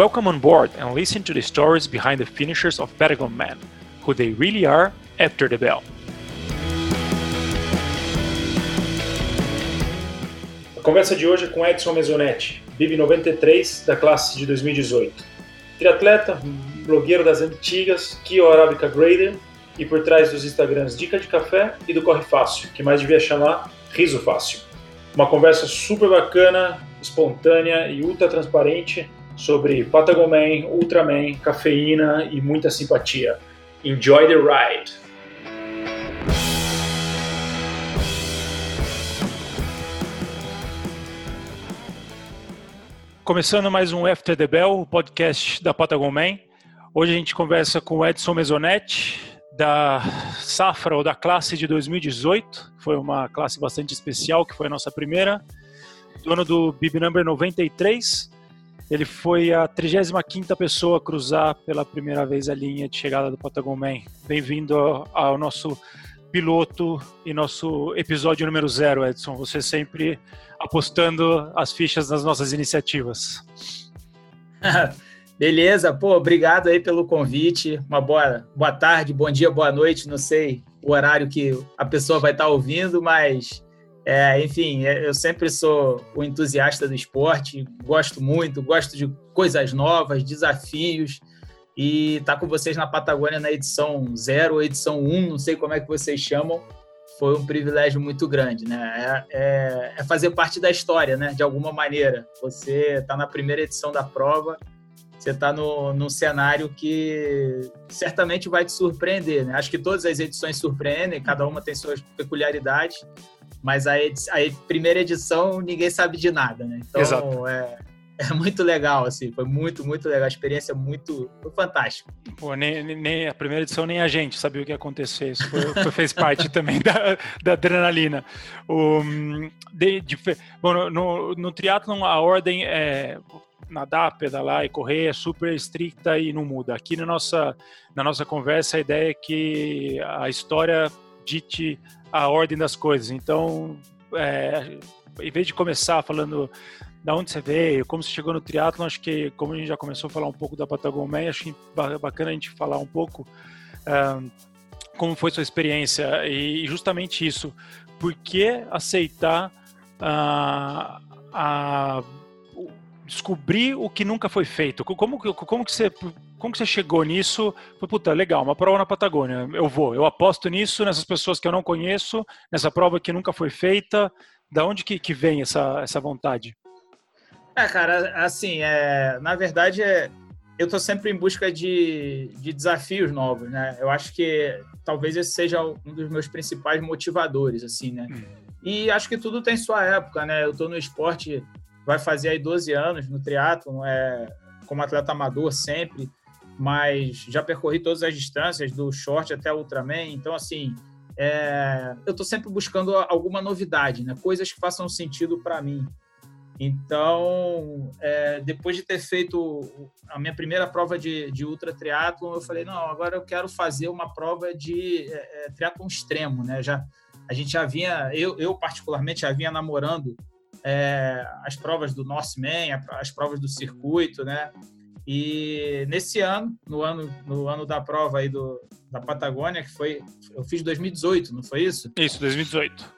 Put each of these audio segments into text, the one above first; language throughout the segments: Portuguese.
Welcome on board and listen to the stories behind the finishers of Patagon Man, who they really are after the bell. A conversa de hoje é com Edson Mesonetti, BIB 93 da classe de 2018. Triatleta, blogueiro das antigas, Kio Arábica Grader e por trás dos Instagrams Dica de Café e do Corre Fácil, que mais devia chamar Riso Fácil. Uma conversa super bacana, espontânea e ultra transparente sobre Patagoman, Ultraman, cafeína e muita simpatia. Enjoy the ride! Começando mais um After the Bell, podcast da Patagoman. Hoje a gente conversa com o Edson Mesonetti, da safra ou da classe de 2018. Foi uma classe bastante especial, que foi a nossa primeira. Dono do Bib Number 93. Ele foi a 35ª pessoa a cruzar pela primeira vez a linha de chegada do Patagon Man. Bem-vindo ao nosso piloto e nosso episódio número zero, Edson. Você sempre apostando as fichas nas nossas iniciativas. Beleza, pô, obrigado aí pelo convite. Uma boa, boa tarde, bom dia, boa noite, não sei o horário que a pessoa vai estar ouvindo, mas é, enfim, é, eu sempre sou o entusiasta do esporte, gosto muito, gosto de coisas novas, desafios. E tá com vocês na Patagônia na edição 0, edição 1, um, não sei como é que vocês chamam, foi um privilégio muito grande, né? É, é, é fazer parte da história, né? De alguma maneira. Você está na primeira edição da prova, você está num cenário que certamente vai te surpreender. Né? Acho que todas as edições surpreendem, cada uma tem suas peculiaridades, mas a, a primeira edição ninguém sabe de nada. Né? Então é, é, muito legal, assim, foi muito, muito legal. A experiência muito foi fantástica. Pô, nem, nem a primeira edição, nem a gente sabia o que ia acontecer. Isso foi, foi, fez parte também da, da adrenalina. O, de, de, bom, no, no, no triatlon, a ordem é nadar, pedalar e correr é super estricta e não muda. Aqui na nossa, na nossa conversa, a ideia é que a história dite a ordem das coisas. Então, é, em vez de começar falando da onde você veio, como você chegou no triatlo, acho que como a gente já começou a falar um pouco da Patagonia, acho bacana a gente falar um pouco uh, como foi sua experiência e justamente isso. Por que aceitar uh, a descobrir o que nunca foi feito. Como, como, que, você, como que você chegou nisso? Puta, legal, uma prova na Patagônia. Eu vou, eu aposto nisso, nessas pessoas que eu não conheço, nessa prova que nunca foi feita. Da onde que, que vem essa, essa vontade? É, cara, assim, é, na verdade, é, eu estou sempre em busca de, de desafios novos, né? Eu acho que talvez esse seja um dos meus principais motivadores, assim, né? Hum. E acho que tudo tem sua época, né? Eu estou no esporte vai fazer aí 12 anos no triatlo, é, como atleta amador sempre, mas já percorri todas as distâncias, do short até Ultraman, então assim, é, eu estou sempre buscando alguma novidade, né? coisas que façam sentido para mim. Então, é, depois de ter feito a minha primeira prova de, de ultra triatlon, eu falei, não, agora eu quero fazer uma prova de é, é triatlon extremo, né? Já, a gente já vinha, eu, eu particularmente já vinha namorando é, as provas do Norseman, as provas do circuito, né? E nesse ano, no ano, no ano da prova aí do, da Patagônia, que foi, eu fiz 2018, não foi isso? Isso, 2018.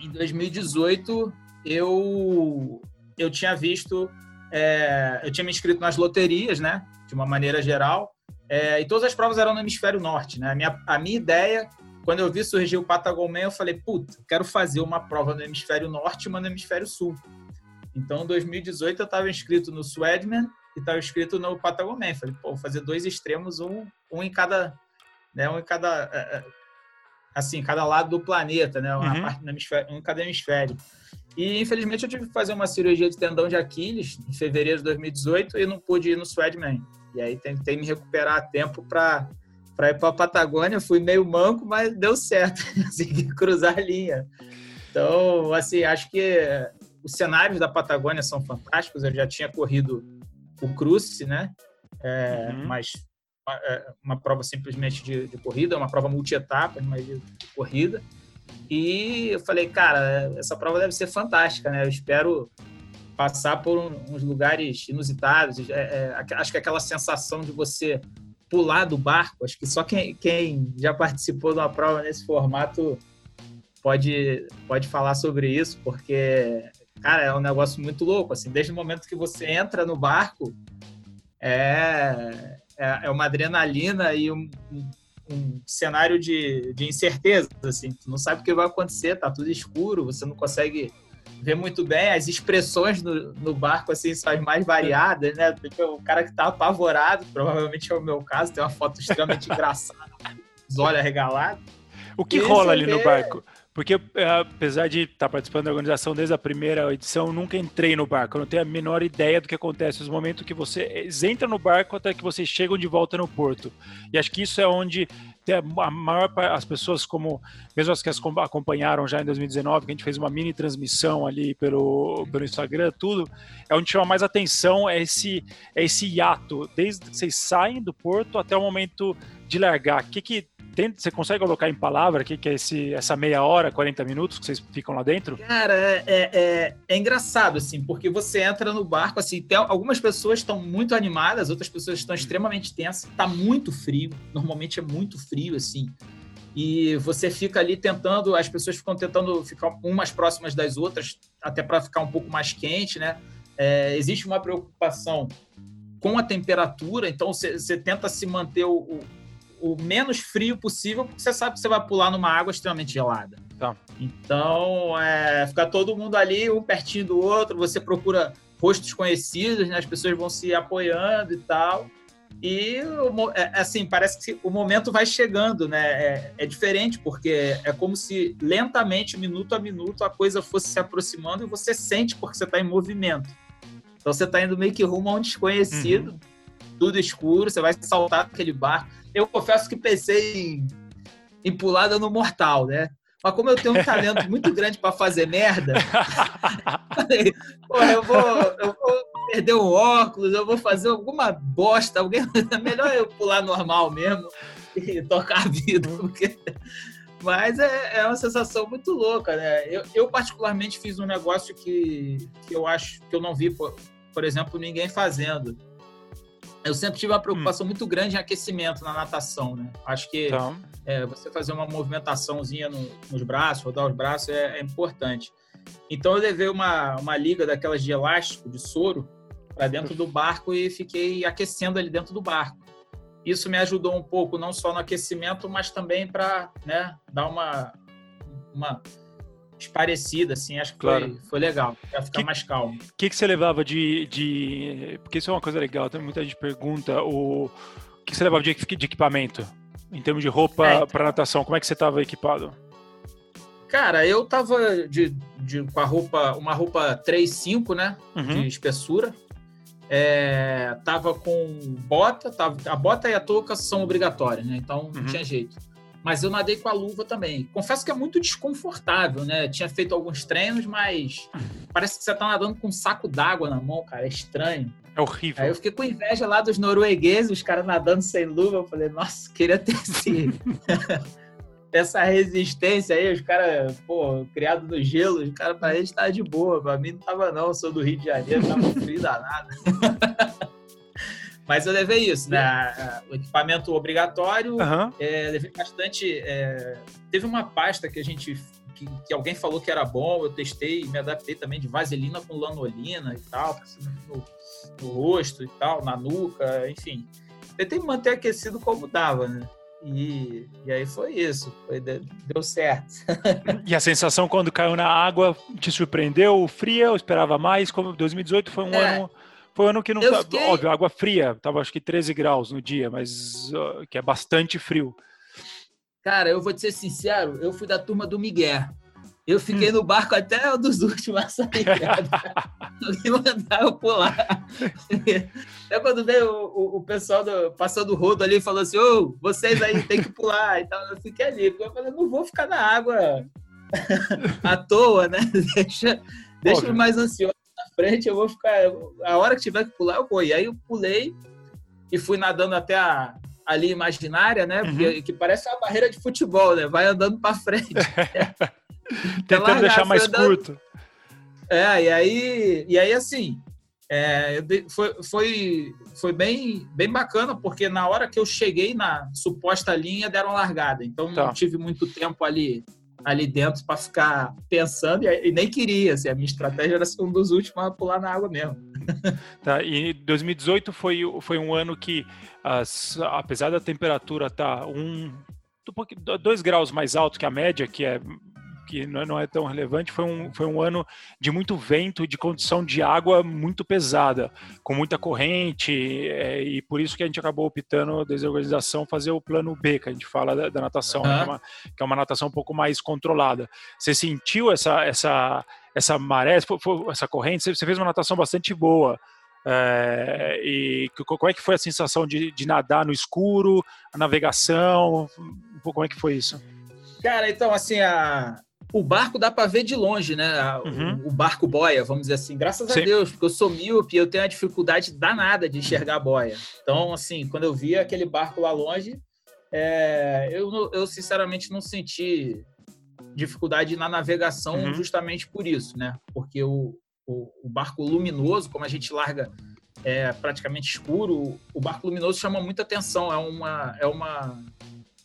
Em 2018, eu eu tinha visto, é, eu tinha me inscrito nas loterias, né? De uma maneira geral, é, e todas as provas eram no hemisfério norte, né? A minha, a minha ideia quando eu vi surgir o Patagoman, eu falei, puta, quero fazer uma prova no hemisfério norte e uma no hemisfério sul. Então, em 2018, eu estava inscrito no Swedman e estava inscrito no Patagoman. Falei, pô, vou fazer dois extremos, um, um em cada, né, um em cada, é, é, assim, cada lado do planeta, né, uma uhum. parte no hemisfério, um em cada hemisfério. E, infelizmente, eu tive que fazer uma cirurgia de tendão de Aquiles em fevereiro de 2018 e não pude ir no Swedman. E aí tentei me recuperar a tempo para para ir para a Patagônia, fui meio manco, mas deu certo, consegui cruzar a linha. Então, assim, acho que os cenários da Patagônia são fantásticos. Eu já tinha corrido o Cruce, né? É, uhum. Mas uma, é, uma, prova simplesmente de, de corrida, uma prova multi-etapas, mas de, de corrida. E eu falei, cara, essa prova deve ser fantástica, né? Eu espero passar por um, uns lugares inusitados. É, é, acho que aquela sensação de você pular do barco, acho que só quem, quem já participou de uma prova nesse formato pode, pode falar sobre isso, porque, cara, é um negócio muito louco. Assim, desde o momento que você entra no barco, é, é, é uma adrenalina e um, um, um, cenário de, de incerteza. Assim, tu não sabe o que vai acontecer, tá tudo escuro, você não consegue ver muito bem as expressões no, no barco assim são as mais variadas, né? O cara que tá apavorado, provavelmente é o meu caso, tem uma foto extremamente engraçada, os olhos arregalados. O que rola ali no barco? Porque, é, apesar de estar participando da organização desde a primeira edição, nunca entrei no barco. Eu não tenho a menor ideia do que acontece nos momentos que você entra no barco até que vocês chegam de volta no porto. E acho que isso é onde a maior as pessoas como mesmo as que as acompanharam já em 2019 que a gente fez uma mini transmissão ali pelo, pelo Instagram tudo é onde chama mais atenção é esse é esse hiato desde que vocês saem do porto até o momento de largar o que que você consegue colocar em palavra aqui que é esse, essa meia hora, 40 minutos que vocês ficam lá dentro? Cara, é, é, é, é engraçado, assim, porque você entra no barco, assim, tem, algumas pessoas estão muito animadas, outras pessoas estão extremamente tensas, tá muito frio, normalmente é muito frio, assim, e você fica ali tentando, as pessoas ficam tentando ficar umas próximas das outras, até para ficar um pouco mais quente, né? É, existe uma preocupação com a temperatura, então você tenta se manter o menos frio possível, porque você sabe que você vai pular numa água extremamente gelada. Tá. Então, é, fica todo mundo ali, um pertinho do outro, você procura rostos conhecidos, né? as pessoas vão se apoiando e tal. E, é, assim, parece que o momento vai chegando, né? É, é, diferente, porque é como se lentamente, minuto a minuto, a coisa fosse se aproximando e você sente porque você está em movimento. Então, você está indo meio que rumo a um desconhecido, uhum. tudo escuro, você vai saltar aquele barco eu confesso que pensei em, em pular dando mortal, né? Mas como eu tenho um talento muito grande para fazer merda, falei, eu vou, eu vou perder o óculos, eu vou fazer alguma bosta, alguém, é melhor eu pular normal mesmo e tocar a vida, porque... Mas é, é uma sensação muito louca, né? Eu, eu, particularmente fiz um negócio que, que eu acho que eu não vi, por, por exemplo, ninguém fazendo eu sempre tive uma preocupação hum. muito grande em aquecimento na natação, né? Acho que então. é, você fazer uma movimentaçãozinha no, nos braços, rodar os braços é, é, importante. Então eu levei uma, uma liga daquelas de elástico, de soro, para dentro do barco e fiquei aquecendo ali dentro do barco. Isso me ajudou um pouco, não só no aquecimento, mas também para né, dar uma, uma parecida, assim, acho que claro. foi, foi legal, para ficar que, mais calmo. O que, que você levava de, de. Porque isso é uma coisa legal, tem muita gente pergunta. O que você levava de, de equipamento? Em termos de roupa é, para natação, como é que você estava equipado? Cara, eu tava de, de, com a roupa, uma roupa 3,5, né? Uhum. De espessura. É, tava com bota, tava, a bota e a touca são obrigatórias, né? Então não uhum. tinha jeito mas eu nadei com a luva também. Confesso que é muito desconfortável, né? Tinha feito alguns treinos, mas parece que você tá nadando com um saco d'água na mão, cara. É estranho. É horrível. Aí eu fiquei com inveja lá dos noruegueses, os caras nadando sem luva. Eu falei, nossa, queria ter esse... essa resistência aí. Os caras, pô, criado no gelo, os caras, pra eles tá de boa. Pra mim não tava, não. Eu sou do Rio de Janeiro, tava frio danado. Mas eu levei isso, né? O equipamento obrigatório, uhum. é, levei bastante. É, teve uma pasta que a gente. Que, que, alguém falou que era bom, eu testei e me adaptei também de vaselina com lanolina e tal, no, no rosto e tal, na nuca, enfim. Tentei manter aquecido como dava, né? E, e aí foi isso, foi, deu certo. e a sensação quando caiu na água te surpreendeu? Fria? Eu esperava mais? Como 2018 foi um é. ano foi um ano que não tá, fiquei... óbvio, água fria, tava acho que 13 graus no dia, mas que é bastante frio. Cara, eu vou te ser sincero, eu fui da turma do Miguel. Eu fiquei hum. no barco até um dos últimos a sair. Alguém mandar eu pular. Até quando veio o, o, o pessoal do, passando o rodo ali e falou assim: Ô, oh, vocês aí tem que pular. Então eu fiquei ali. Porque eu falei: não vou ficar na água à toa, né? Deixa, deixa mais ansioso frente, eu vou ficar. A hora que tiver que pular, eu vou. E aí eu pulei e fui nadando até a, ali imaginária, né? Porque, uhum. Que parece uma barreira de futebol, né? Vai andando para frente. Tentando deixar mais andando... curto. É, e aí, e aí assim, é, foi, foi, foi bem, bem bacana, porque na hora que eu cheguei na suposta linha, deram largada. Então tá. não tive muito tempo ali ali dentro para ficar pensando e, nem queria. Assim, a minha estratégia era ser um dos últimos a pular na água mesmo. Tá, e 2018 foi, foi um ano que, as, apesar da temperatura estar tá um, dois graus mais alto que a média, que é que não é tão relevante, foi um, foi um ano de muito vento e de condição de água muito pesada, com muita corrente, é, e por isso que a gente acabou optando, desde a organização, fazer o plano B, que a gente fala da, da natação, uhum. que, é uma, que, é uma, natação um pouco mais controlada. Você sentiu essa, essa, essa maré, essa corrente? Você fez uma natação bastante boa. É, e como é que foi a sensação de, de nadar no escuro, a navegação? Como é que foi isso? Cara, então, assim, a, o barco dá para ver de longe, né? Uhum. O, o, barco boia, vamos dizer assim. Graças Sim. a Deus, porque eu sou míope e eu tenho a dificuldade danada de enxergar a boia. Então, assim, quando eu via aquele barco lá longe, é, eu, eu sinceramente não senti dificuldade na navegação uhum. justamente por isso, né? Porque o, o, o, barco luminoso, como a gente larga é, praticamente escuro, o barco luminoso chama muita atenção. É uma, é uma,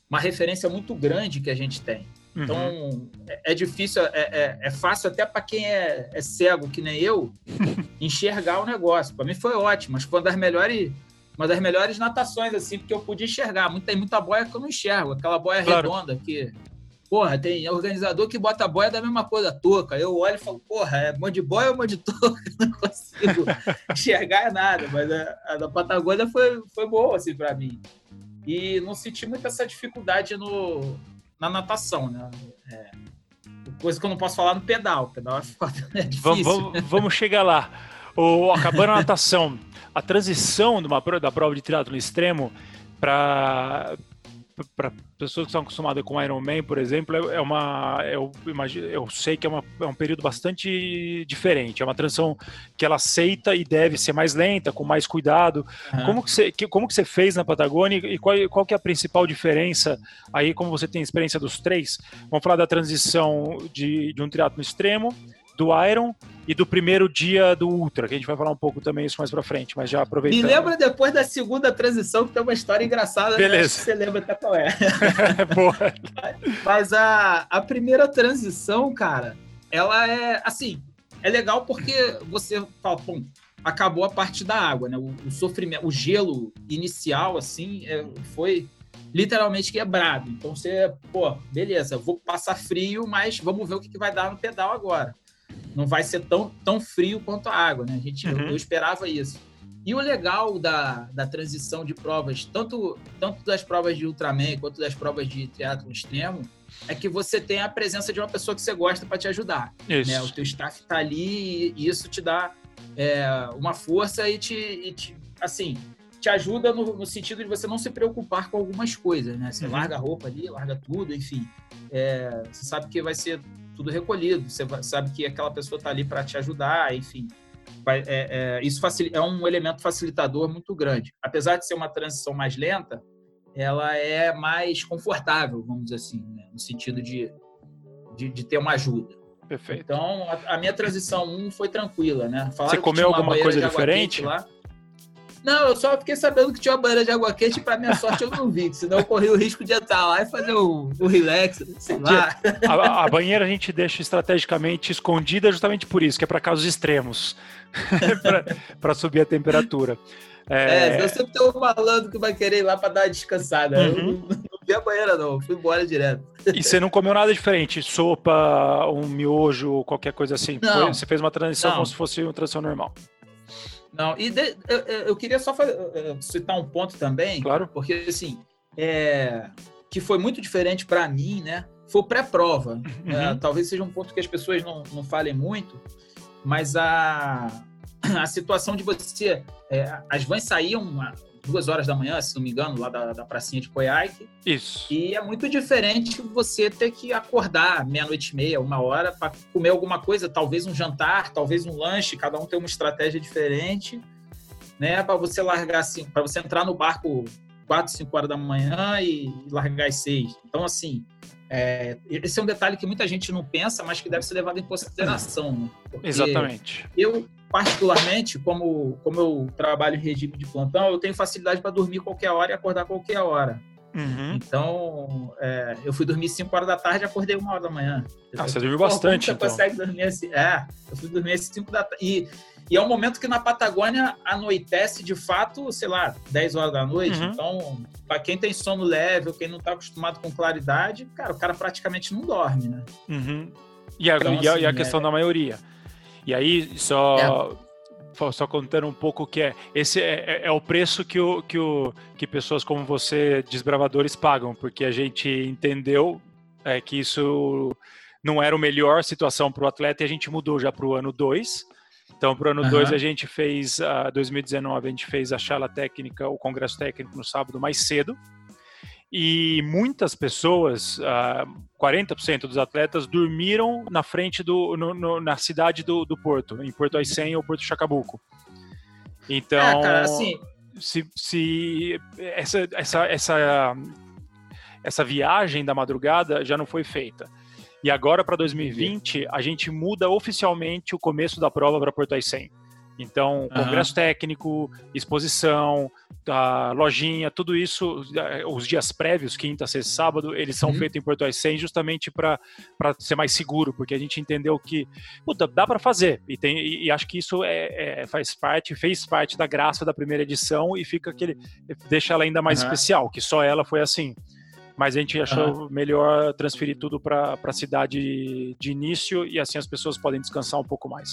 uma referência muito grande que a gente tem. Então, uhum. é, é, difícil, é, é, é fácil até para quem é, é, cego, que nem eu, enxergar o negócio. Para mim foi ótimo, mas foi uma das melhores, uma das melhores natações, assim, porque eu podia enxergar. Tem muita boia que eu não enxergo, aquela boia claro. redonda que. Porra, tem organizador que bota a boia da mesma coisa, touca. Eu olho e falo, porra, é mão de boia ou mão de touca? Não consigo enxergar nada, mas a, a da Patagônia foi, foi boa, assim, para mim. E não senti muito essa dificuldade no, na natação, né? É, coisa que eu não posso falar no pedal. O pedal é, foda, é difícil. Vamos, vamos, chegar lá. O, acabando a natação, a transição de uma, da prova de triatlo extremo para para pessoas que estão acostumadas com Iron Man, por exemplo, é, é uma, eu, imagino, eu sei que é, uma, é um período bastante diferente. É uma transição que ela aceita e deve ser mais lenta, com mais cuidado. Uhum. Como que você, que, como que você fez na Patagônia e qual, qual que é a principal diferença aí, como você tem experiência dos três? Vamos falar da transição de, de um triatlo extremo do Iron e do primeiro dia do Ultra, que a gente vai falar um pouco também isso mais pra frente, mas já aproveitando. Me lembra depois da segunda transição, que tem uma história engraçada. Né? Beleza. você lembra até qual é. Boa. Mas a, a primeira transição, cara, ela é, assim, é legal porque você fala, pô, acabou a parte da água, né? O, o sofrimento, o gelo inicial, assim, é, foi literalmente quebrado. Então você, pô, beleza, vou passar frio, mas vamos ver o que, que vai dar no pedal agora não vai ser tão, tão frio quanto a água, né? A gente, uhum. eu, eu, esperava isso. E o legal da, da transição de provas, tanto, tanto das provas de Ultraman quanto das provas de triatlo extremo, é que você tem a presença de uma pessoa que você gosta para te ajudar. Isso. Né? O teu staff está ali e isso te dá é, uma força e te, e te, assim, te ajuda no, no, sentido de você não se preocupar com algumas coisas, né? Você uhum. larga a roupa ali, larga tudo, enfim. É, você sabe que vai ser tudo recolhido. Você sabe que aquela pessoa está ali para te ajudar, enfim. É, é, isso é um elemento facilitador muito grande. Apesar de ser uma transição mais lenta, ela é mais confortável, vamos dizer assim, né? no sentido de, de, de, ter uma ajuda. Perfeito. Então, a, a minha transição 1 foi tranquila, né? Falaram Você comeu alguma coisa diferente? Lá. Não, eu só fiquei sabendo que tinha uma banheira de água quente e pra minha sorte eu não vi, senão eu corri o risco de entrar lá e fazer o, o relax, sei lá. A, a, banheira a gente deixa estrategicamente escondida justamente por isso, que é para casos extremos, para subir a temperatura. É, é eu sempre tenho um malandro que vai querer ir lá para dar uma descansada. Uhum. Eu vi a banheira, não, fui embora direto. E você não comeu nada diferente? Sopa, um miojo, qualquer coisa assim? Não. Foi, você fez uma transição não. como se fosse uma transição normal. Não, e de, eu, eu, queria só fazer, citar um ponto também, claro. porque assim, é, que foi muito diferente para mim, né? Foi o pré-prova. Uhum. É, talvez seja um ponto que as pessoas não, não falem muito, mas a, a situação de você. É, as vans saíam duas horas da manhã, se não me engano, lá da, da pracinha de Coiaque. Isso. E é muito diferente você ter que acordar meia-noite e meia, uma hora, para comer alguma coisa, talvez um jantar, talvez um lanche, cada um tem uma estratégia diferente, né? Para você largar assim, para você entrar no barco quatro, cinco horas da manhã e largar às seis. Então, assim, É, esse é um detalhe que muita gente não pensa, mas que deve ser levado em consideração. Né? Exatamente. Eu, particularmente, como, como eu trabalho em regime de plantão, eu tenho facilidade para dormir qualquer hora e acordar qualquer hora. Uhum. Então, é, eu fui dormir 5 horas da tarde e acordei uma hora da manhã. Ah, você dormiu bastante, você então. consegue dormir assim? É, eu fui dormir às 5 da tarde. E, e é um momento que na Patagônia anoitece de fato, sei lá, 10 horas da noite. Uhum. Então, para quem tem sono leve ou quem não está acostumado com claridade, cara, o cara praticamente não dorme, né? Uhum. E, a, Então, e a- assim, e a questão é- da maioria. E aí, só, só- só contando um pouco o que é. Esse é, é- é o preço que, o, que, o, que pessoas como você, desbravadores, pagam, porque a gente entendeu é, que isso não era a melhor situação para o atleta e a gente mudou já para o ano 2. Então, para o ano Aham. 2, a gente fez, a 2019, a gente fez a chala técnica, o congresso técnico no sábado mais cedo. E muitas pessoas, ah, 40% dos atletas, dormiram na frente do, no- no- na cidade do, do Porto, em Porto Aicem ou Porto Chacabuco. Então, É, cara, assim, se, se essa, essa, essa, essa viagem da madrugada já não foi feita. E agora, para 2020, a gente muda oficialmente o começo da prova para Porto Aicem. Então, congresso técnico, exposição, a lojinha, tudo isso, eh, os dias prévios, quinta, sexta, sábado, eles são Uhum. feitos em Porto Aicem justamente para ser mais seguro, porque a gente entendeu que puta, dá para fazer. E, tem, e, e acho que isso é, é- faz parte, fez parte da graça da primeira edição e fica aquele. deixa ela ainda mais Aham. especial, que só ela foi assim. Mas a gente achou melhor transferir tudo para a cidade de início e assim as pessoas podem descansar um pouco mais.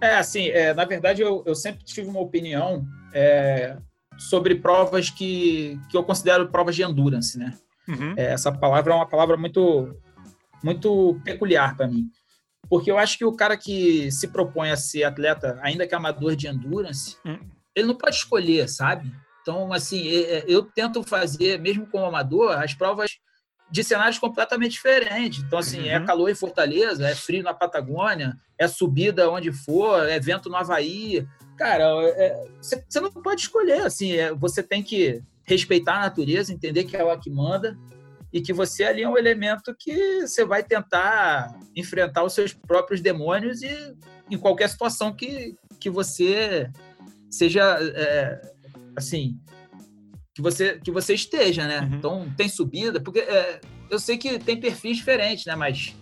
É, assim, é, na verdade, eu, eu sempre tive uma opinião é, sobre provas que, que eu considero provas de endurance, né? Uhum. É, essa palavra é uma palavra muito, muito peculiar para mim. Porque eu acho que o cara que se propõe a ser atleta, ainda que amador de endurance, Hum. ele não pode escolher, sabe? Então, assim, é, é, eu tento fazer, mesmo como amador, as provas de cenários completamente diferentes. Então, assim, é Uhum. calor em Fortaleza, é frio na Patagônia, é subida onde for, é vento no Havaí. Cara, é- você você não pode escolher, assim, é, você tem que respeitar a natureza, entender que é ela que manda e que você ali é um elemento que você vai tentar enfrentar os seus próprios demônios e em qualquer situação que, que você seja, é, assim, que você, que você esteja, né? Uhum. Então, tem subida, porque é, eu sei que tem perfis diferentes, né? Mas,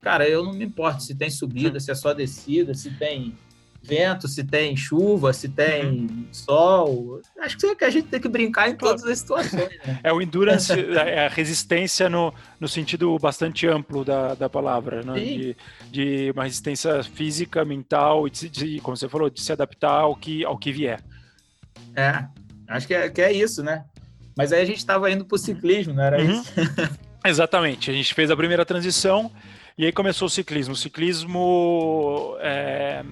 cara, eu não me importo se tem subida, se é só descida, se tem vento, se tem chuva, se tem sol. Acho que que a gente tem que brincar em todas as situações, né? É o endurance, é a resistência no, no sentido bastante amplo da, da palavra, né? De, de uma resistência física, mental, e de, de- como você falou, de se adaptar ao que, ao que vier. É, acho que é, que é isso, né? Mas aí a gente estava indo pro ciclismo, não era Uhum. isso? Exatamente, a gente fez a primeira transição e aí começou o ciclismo. O ciclismo é,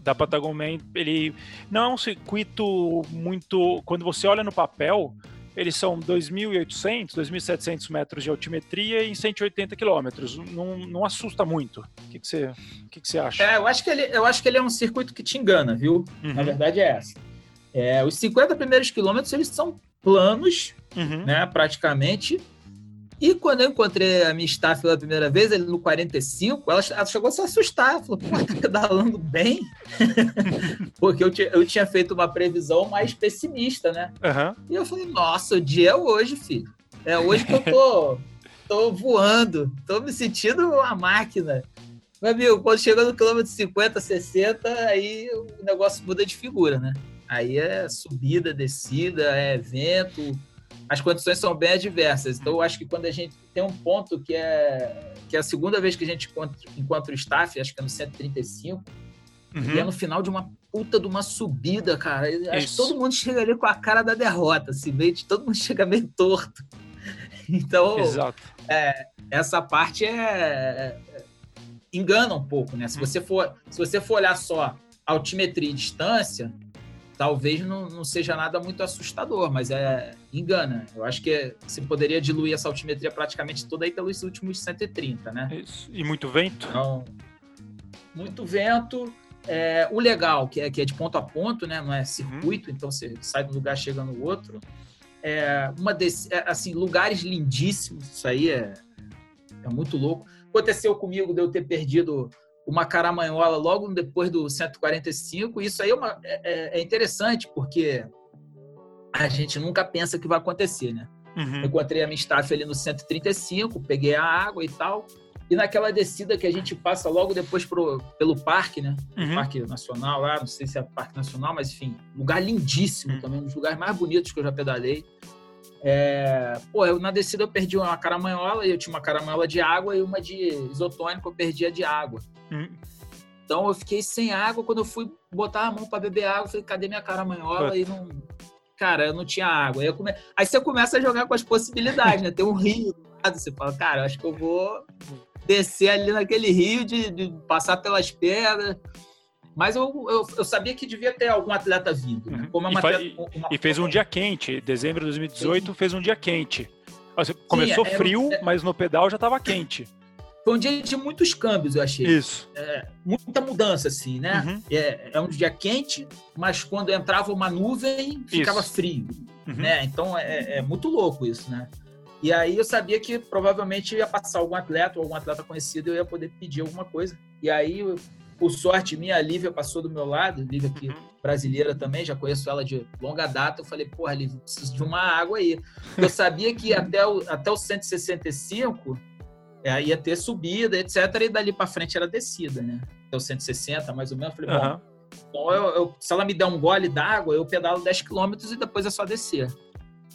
da Patagonia, ele não é um circuito muito. Quando você olha no papel, eles são 2.800, 2.700 metros de altimetria em 180 quilômetros. Não, não assusta muito. O que, que, você, o que, que você acha? É, eu acho, que ele, eu acho que ele é um circuito que te engana, viu? Uhum, Na verdade é essa. É, os 50 primeiros quilômetros, eles são planos, uhum. né, praticamente. E quando eu encontrei a minha staff pela primeira vez, ele no 45, ela, ela chegou a se assustar. Falou, pô, tá pedalando bem? Porque eu, eu tinha feito uma previsão mais pessimista, né? Aham. E eu falei, nossa, o dia é hoje, filho. É hoje que eu tô, tô voando, tô me sentindo uma máquina. Meu amigo, quando chegou no quilômetro 50, 60, aí o negócio muda de figura, né? Aí é subida, descida, é vento, as condições são bem adversas. Então, eu acho que quando a gente tem um ponto que é, que é a segunda vez que a gente encontra, encontra o staff, acho que é no 135, Uhum. e é no final de uma puta de uma subida, cara. Acho que Isso. todo mundo chega ali com a cara da derrota, assim, meio, todo mundo chega meio torto. Então, Exato. essa parte é, é- engana um pouco, né? Se Hum. você for, se você for olhar só altimetria e distância, talvez não, não seja nada muito assustador, mas é engana. Eu acho que você poderia diluir essa altimetria praticamente toda aí pelos últimos 130, né? Isso. E muito vento? Então, muito vento. É, o legal, que é, que é de ponto a ponto, né? Não é circuito, então você sai de um lugar chega no outro. É, uma desse, é, assim, lugares lindíssimos, isso aí é, é muito louco. Aconteceu comigo de eu ter perdido uma caramanhola logo depois do 145. Isso aí é, uma, é, é interessante, porque a gente nunca pensa que vai acontecer, né? Uhum. Encontrei a minha staff ali no 135, peguei a água e tal. E naquela descida que a gente passa logo depois pro, pelo parque, né? Uhum. Parque Nacional lá, não sei se é Parque Nacional, mas enfim, lugar lindíssimo uhum. também, um dos lugares mais bonitos que eu já pedalei. É, pô, eu, na descida eu perdi uma caramanhola, e eu tinha uma caramanhola de água e uma de isotônico, eu perdi a de água. Uhum. Então eu fiquei sem água, quando eu fui botar a mão para beber água, eu falei, cadê minha caramanhola? E não... Cara, eu não tinha água. Aí, come... Aí você começa a jogar com as possibilidades, né? Tem um rio do lado, você fala, cara, acho que eu vou descer ali naquele rio, de, de passar pelas pedras. Mas eu, eu, eu, sabia que devia ter algum atleta vindo. Né? Como é uma, e, uma, e fez um dia quente. Dezembro de 2018 fez um dia quente. Começou Sim, é, frio, é, mas no pedal já estava quente. Foi um dia de muitos câmbios, eu achei. Isso. É, muita mudança, assim, né? Uhum. É, é, um dia quente, mas quando entrava uma nuvem, ficava isso. frio. Uhum. Né? Então é, é muito louco isso, né? E aí eu sabia que provavelmente ia passar algum atleta ou algum atleta conhecido eu ia poder pedir alguma coisa. E aí, por sorte minha, a Lívia passou do meu lado, Lívia aqui uhum. brasileira também, já conheço ela de longa data. Eu falei, porra, Lívia, preciso de uma água aí. Eu sabia que até o, até o 165 é, ia ter subida, etc. E dali para frente era descida, né? Até o 160, mais ou menos. Eu falei, uhum. bom, então eu, eu, se ela me der um gole d'água, eu pedalo 10 km e depois é só descer.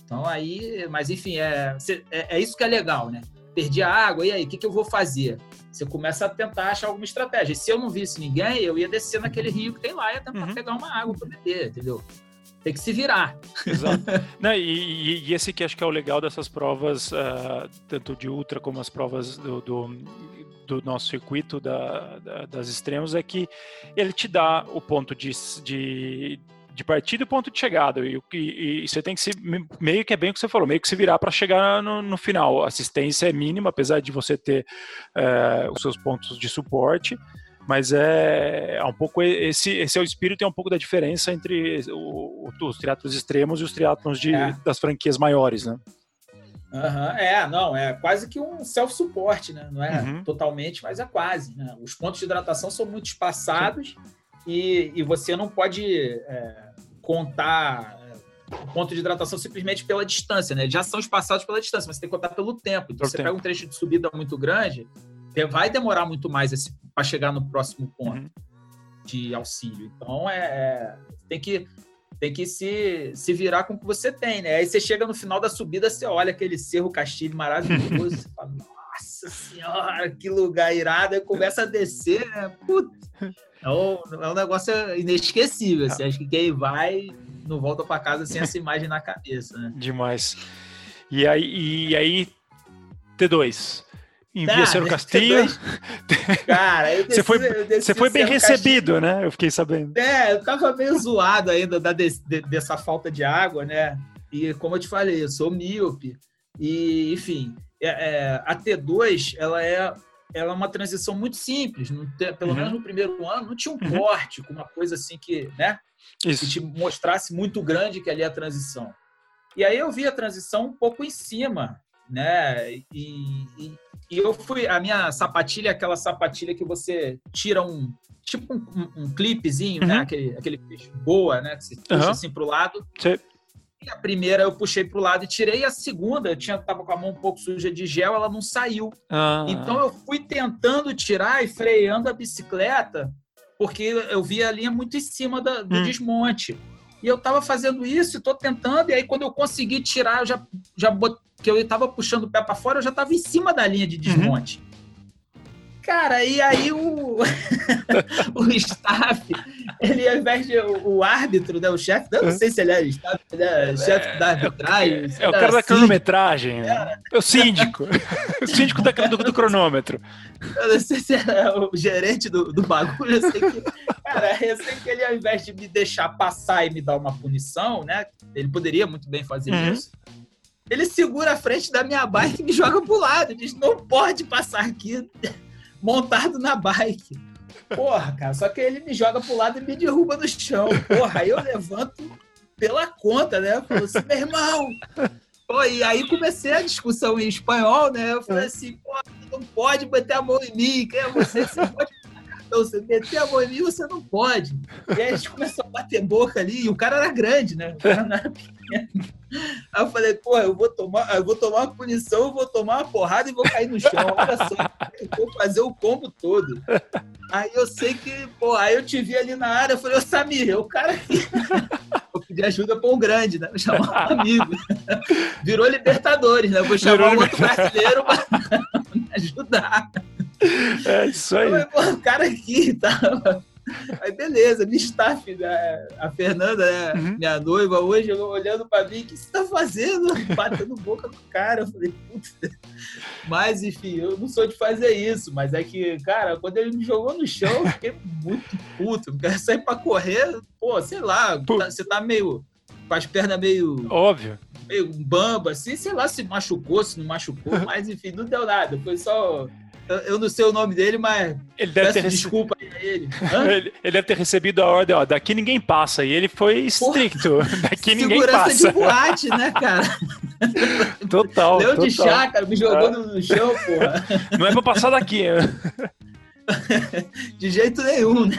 Então aí, mas enfim, é, é, é isso que é legal, né? Perdi a água, e aí, o que, que eu vou fazer? Você começa a tentar achar alguma estratégia. E se eu não visse ninguém, eu ia descer naquele rio que tem lá e ia tentar uhum. pegar uma água para beber, entendeu? Tem que se virar. Exato. Não, e, e, esse que acho que é o legal dessas provas, uh, tanto de ultra como as provas do, do, do nosso circuito da, da, das extremos, é que ele te dá o ponto de, de de partida e ponto de chegada. E, e, e, você tem que se. Meio que é bem o que você falou, meio que se virar para chegar no, no, final. A assistência é mínima, apesar de você ter é, os seus pontos de suporte. Mas é, é um pouco esse, esse é o espírito é um pouco da diferença entre o, os triatlos extremos e os triatlos de, é. das franquias maiores, né? Uhum, é, não, é quase que um self-support, né? Não é uhum. totalmente, mas é quase. Né? Os pontos de hidratação são muito espaçados e, e você não pode é, contar é, o ponto de hidratação simplesmente pela distância, né? Já são espaçados pela distância, mas você tem que contar pelo tempo. Então, você tempo. pega um trecho de subida muito grande, vai demorar muito mais para chegar no próximo ponto uhum. de auxílio. Então, é, é, tem que tem que se, se virar com o que você tem, né? Aí você chega no final da subida, você olha aquele Cerro Castilho maravilhoso, você fala, nossa senhora, que lugar irado, aí começa a descer, né? É um, é um negócio inesquecível. Assim. Acho que quem vai não volta para casa sem essa imagem na cabeça. Né? Demais. E aí, e aí T2. Envia ah, Senhor Castilho. Cara, desci, você foi, você foi bem recebido, Castilho. né? Eu fiquei sabendo. É, eu tava meio zoado ainda da, de, dessa falta de água, né? E como eu te falei, eu sou míope. E, enfim, é, é, a T2, ela é ela é uma transição muito simples. pelo uhum. menos no primeiro ano, não tinha um uhum. corte com uma coisa assim que, né? Isso. Que te mostrasse muito grande que ali é a transição. E aí eu vi a transição um pouco em cima, né? E, e, e eu fui. A minha sapatilha é aquela sapatilha que você tira um. Tipo um, um, um clipezinho, né? uhum. né? Aquele, aquele boa, né? Que você puxa assim pro lado. Sim a primeira eu puxei para o lado e tirei, a segunda eu tinha tava com a mão um pouco suja de gel, ela não saiu. Ah. Então eu fui tentando tirar e freando a bicicleta, porque eu vi a linha muito em cima da, do hum. desmonte. E eu estava fazendo isso, estou tentando, e aí quando eu consegui tirar, eu já, já bot... que eu estava puxando o pé para fora, eu já estava em cima da linha de uhum. desmonte. Uhum. Cara, e aí o, o staff, ele ao invés de o, o árbitro, né, o chefe, não sei se ele é staff, ele é chefe da arbitragem. É, é o cara da cronometragem, é. é o síndico, o síndico da, do, do, cronômetro. Eu não sei se é o gerente do, do bagulho, eu sei que, cara, eu sei que ele ao invés de me deixar passar e me dar uma punição, né, ele poderia muito bem fazer uhum. isso, ele segura a frente da minha bike e me joga pro lado, diz, não pode passar aqui montado na bike. Porra, cara, só que ele me joga pro lado e me derruba no chão. Porra, aí eu levanto pela conta, né? Eu falo assim, meu irmão. Pô, e aí comecei a discussão em espanhol, né? Eu falei assim, pô, não pode meter a mão em mim, quem é você? Você pode então, você meter a mão você não pode. E aí a gente começou a bater boca ali, e o cara era grande, né? O cara não era pequeno. Aí eu falei, pô, eu vou tomar, eu vou tomar uma punição, eu vou tomar uma porrada e vou cair no chão. Olha só, eu vou fazer o combo todo. Aí eu sei que, pô, aí eu te vi ali na área, eu falei, ô Samir, é o cara aqui. Eu pedi ajuda para um grande, né? Vou chamar um amigo. Virou Libertadores, né? Vou chamar Virou um outro brasileiro para me ajudar. É isso aí. Falei, o cara aqui tá. Aí beleza, minha staff, né? a Fernanda, né? Uhum. minha noiva, hoje olhando para mim, o que você tá fazendo? Batendo boca com o cara. Eu falei, putz. Mas, enfim, eu não sou de fazer isso, mas é que, cara, quando ele me jogou no chão, eu fiquei muito puto. Eu quero sair pra correr, pô, sei lá, tá, você tá meio. com as pernas meio. Óbvio. Meio bamba, assim, sei lá se machucou, se não machucou, mas enfim, não deu nada. Foi só eu não sei o nome dele, mas ele deve ter desculpa a ele. ele. ele. deve ter recebido a ordem, ó, daqui ninguém passa. E ele foi estricto. Daqui ninguém passa. Segurança de boate, né, cara? Total. Deu de chá, cara, me jogou ah. no chão, porra. Não é pra passar daqui. de jeito nenhum, né?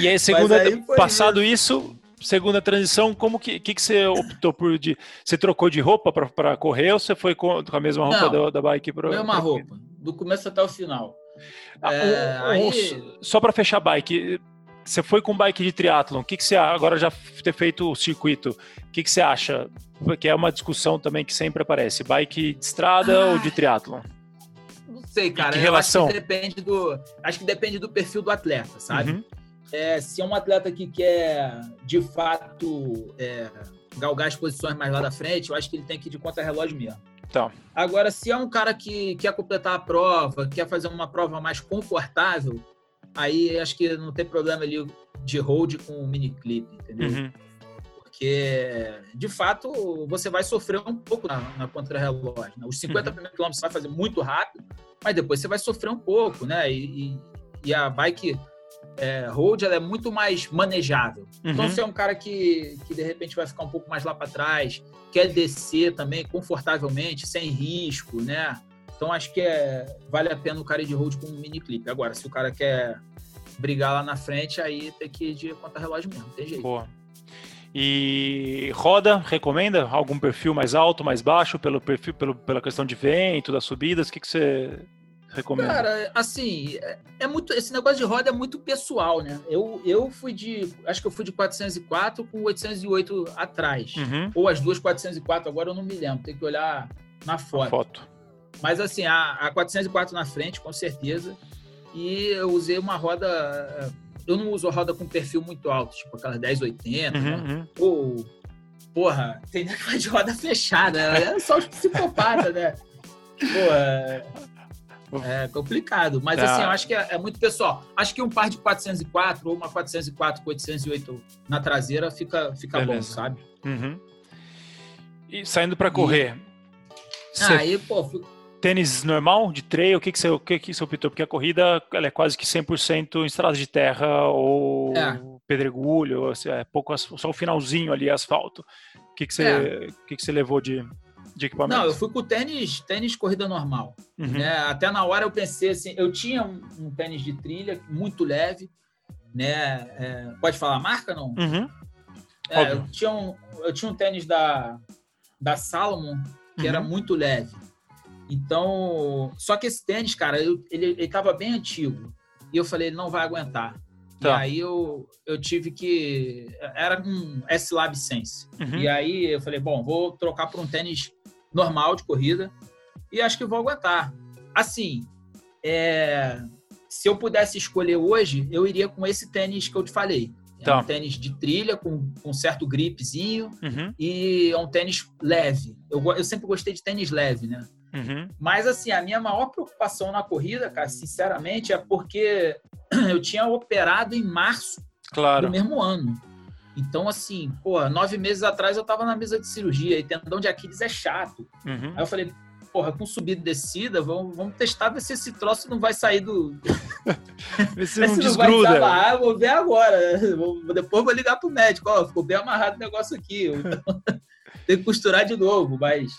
E aí, segunda, aí passado isso, segunda transição, como que, que, que você optou por de, você trocou de roupa para correr ou você foi com, com a mesma roupa Não, da, da bike para mesma pra... roupa, do começo até o final. Ah, é, um, aí... Só para fechar a bike, você foi com bike de triatlon, o que, que você agora já ter feito o circuito, o que, que você acha? Porque é uma discussão também que sempre aparece, bike de estrada ah, ou de triatlon? Não sei, cara. que relação? Acho que depende do, acho que depende do perfil do atleta, sabe? Uhum é, se é um atleta que quer, de fato, é, galgar as posições mais lá da frente, eu acho que ele tem que ir de contra-relógio mesmo. Tá. Agora, se é um cara que quer completar a prova, quer fazer uma prova mais confortável, aí acho que não tem problema ali de hold com mini clip, entendeu? Uhum. Porque, de fato, você vai sofrer um pouco na, na contra-relógio. Né? Os 50 uhum. primeiros quilômetros você vai fazer muito rápido, mas depois você vai sofrer um pouco, né? E, e, e a bike é, road ela é muito mais manejável. Então, uhum. Então, se é um cara que, que de repente vai ficar um pouco mais lá para trás, quer descer também confortavelmente, sem risco, né? Então, acho que é, vale a pena o cara ir de road com um mini clip. Agora, se o cara quer brigar lá na frente, aí tem que ir de conta-relógio mesmo, tem jeito. Boa. E roda, recomenda algum perfil mais alto, mais baixo, pelo perfil, pelo, pela questão de vento, das subidas? O que, que você Cara, assim, é, é, muito. Esse negócio de roda é muito pessoal, né? Eu, eu fui de. Acho que eu fui de 404 com 808 atrás. Uhum. Ou as duas 404, agora eu não me lembro. Tem que olhar na foto. foto. Mas assim, a, a 404 na frente, com certeza. E eu usei uma roda. Eu não uso roda com perfil muito alto, tipo aquelas 1080, uhum, né? Uhum. Ou. Porra, tem de roda fechada. É só os psicopatas, né? Porra. É complicado, mas tá. assim, eu acho que é, é, muito pessoal. Acho que um par de 404 ou uma 404 com 808 na traseira fica, fica bom, sabe? Uhum. E saindo para correr. E... Ah, aí, pô, fico... Tênis normal, de trail, o que, que, você, o que, que você optou? Porque a corrida ela é quase que 100% em estrada de terra ou é. pedregulho, é pouco, só o finalzinho ali, asfalto. O que, que, você, é. que, que você levou de, de equipamento? Não, eu fui com tênis, tênis corrida normal. Uhum. Né? Até na hora eu pensei assim, eu tinha um, um tênis de trilha muito leve, né? É, pode falar a marca não? Uhum. É, eu, tinha um, eu tinha um tênis da, da Salomon que uhum. era muito leve. Então, só que esse tênis, cara, eu, ele, ele tava bem antigo. E eu falei, ele não vai aguentar. Tá. E aí eu, eu tive que. Era um S-Lab Sense. Uhum. E aí eu falei, bom, vou trocar por um tênis normal de corrida e acho que vou aguentar. Assim, é, se eu pudesse escolher hoje, eu iria com esse tênis que eu te falei. É tá. um tênis de trilha com, com um certo gripzinho uhum. e é um tênis leve. Eu, eu sempre gostei de tênis leve, né? Uhum. Mas assim, a minha maior preocupação na corrida, cara, sinceramente, é porque eu tinha operado em março claro. do mesmo ano. Então, assim, pô, nove meses atrás eu tava na mesa de cirurgia e tendão de Aquiles é chato. Uhum. Aí eu falei, porra, com subida e descida, vamos, vamos testar, ver se esse troço não vai sair do. Vê se não, não vai desamarrar, vou ver agora. depois vou ligar pro médico, ó, ficou bem amarrado o negócio aqui. Então, tem que costurar de novo, mas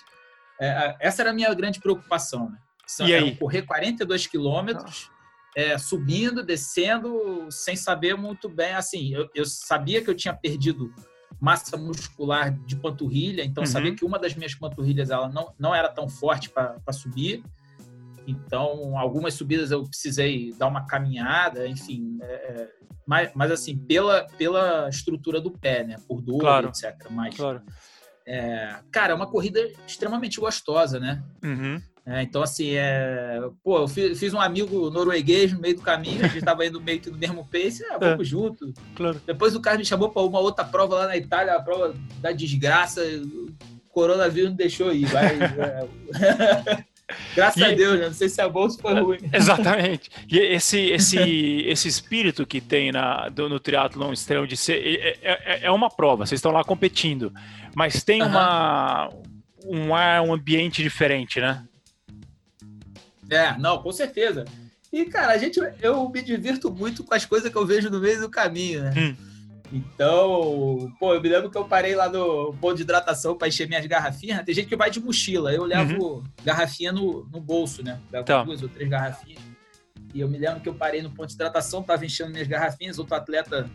é, essa era a minha grande preocupação, né? E aí? Correr 42 quilômetros, é, subindo, descendo, sem saber muito bem. Assim, eu, eu, sabia que eu tinha perdido massa muscular de panturrilha, então Uhum. sabia que uma das minhas panturrilhas ela não, não era tão forte para subir. Então, algumas subidas eu precisei dar uma caminhada, enfim. é, é, mas, mas, assim, pela, pela estrutura do pé, né? Por dor, Claro. etc. Mas, Claro. é, cara, é uma corrida extremamente gostosa, né? Uhum. É, então, assim, é... pô, eu fi- fiz, um amigo norueguês no meio do caminho, a gente tava indo meio que no mesmo pace, ah, vamos junto. Claro. Depois o cara me chamou para uma outra prova lá na Itália, a prova da desgraça, o coronavírus não deixou ir. É, Graças E- a Deus, né? Não sei se é bom ou se foi ruim. Exatamente. E esse, esse, esse espírito que tem na, do- no triatlon extremo de ser. É, é- é uma prova, vocês estão lá competindo, mas tem Aham. uma. Um ar, um ambiente diferente, né? É, não, com certeza. E, cara, a gente, eu me divirto muito com as coisas que eu vejo no meio do caminho, né? Hum. Então, pô, eu me lembro que eu parei lá no ponto de hidratação para encher minhas garrafinhas. né? Tem gente que vai de mochila, eu levo garrafinha no, no bolso, né? Levo Uhum. Tá. duas ou três garrafinhas. E eu me lembro que eu parei no ponto de hidratação, tava enchendo minhas garrafinhas, outro atleta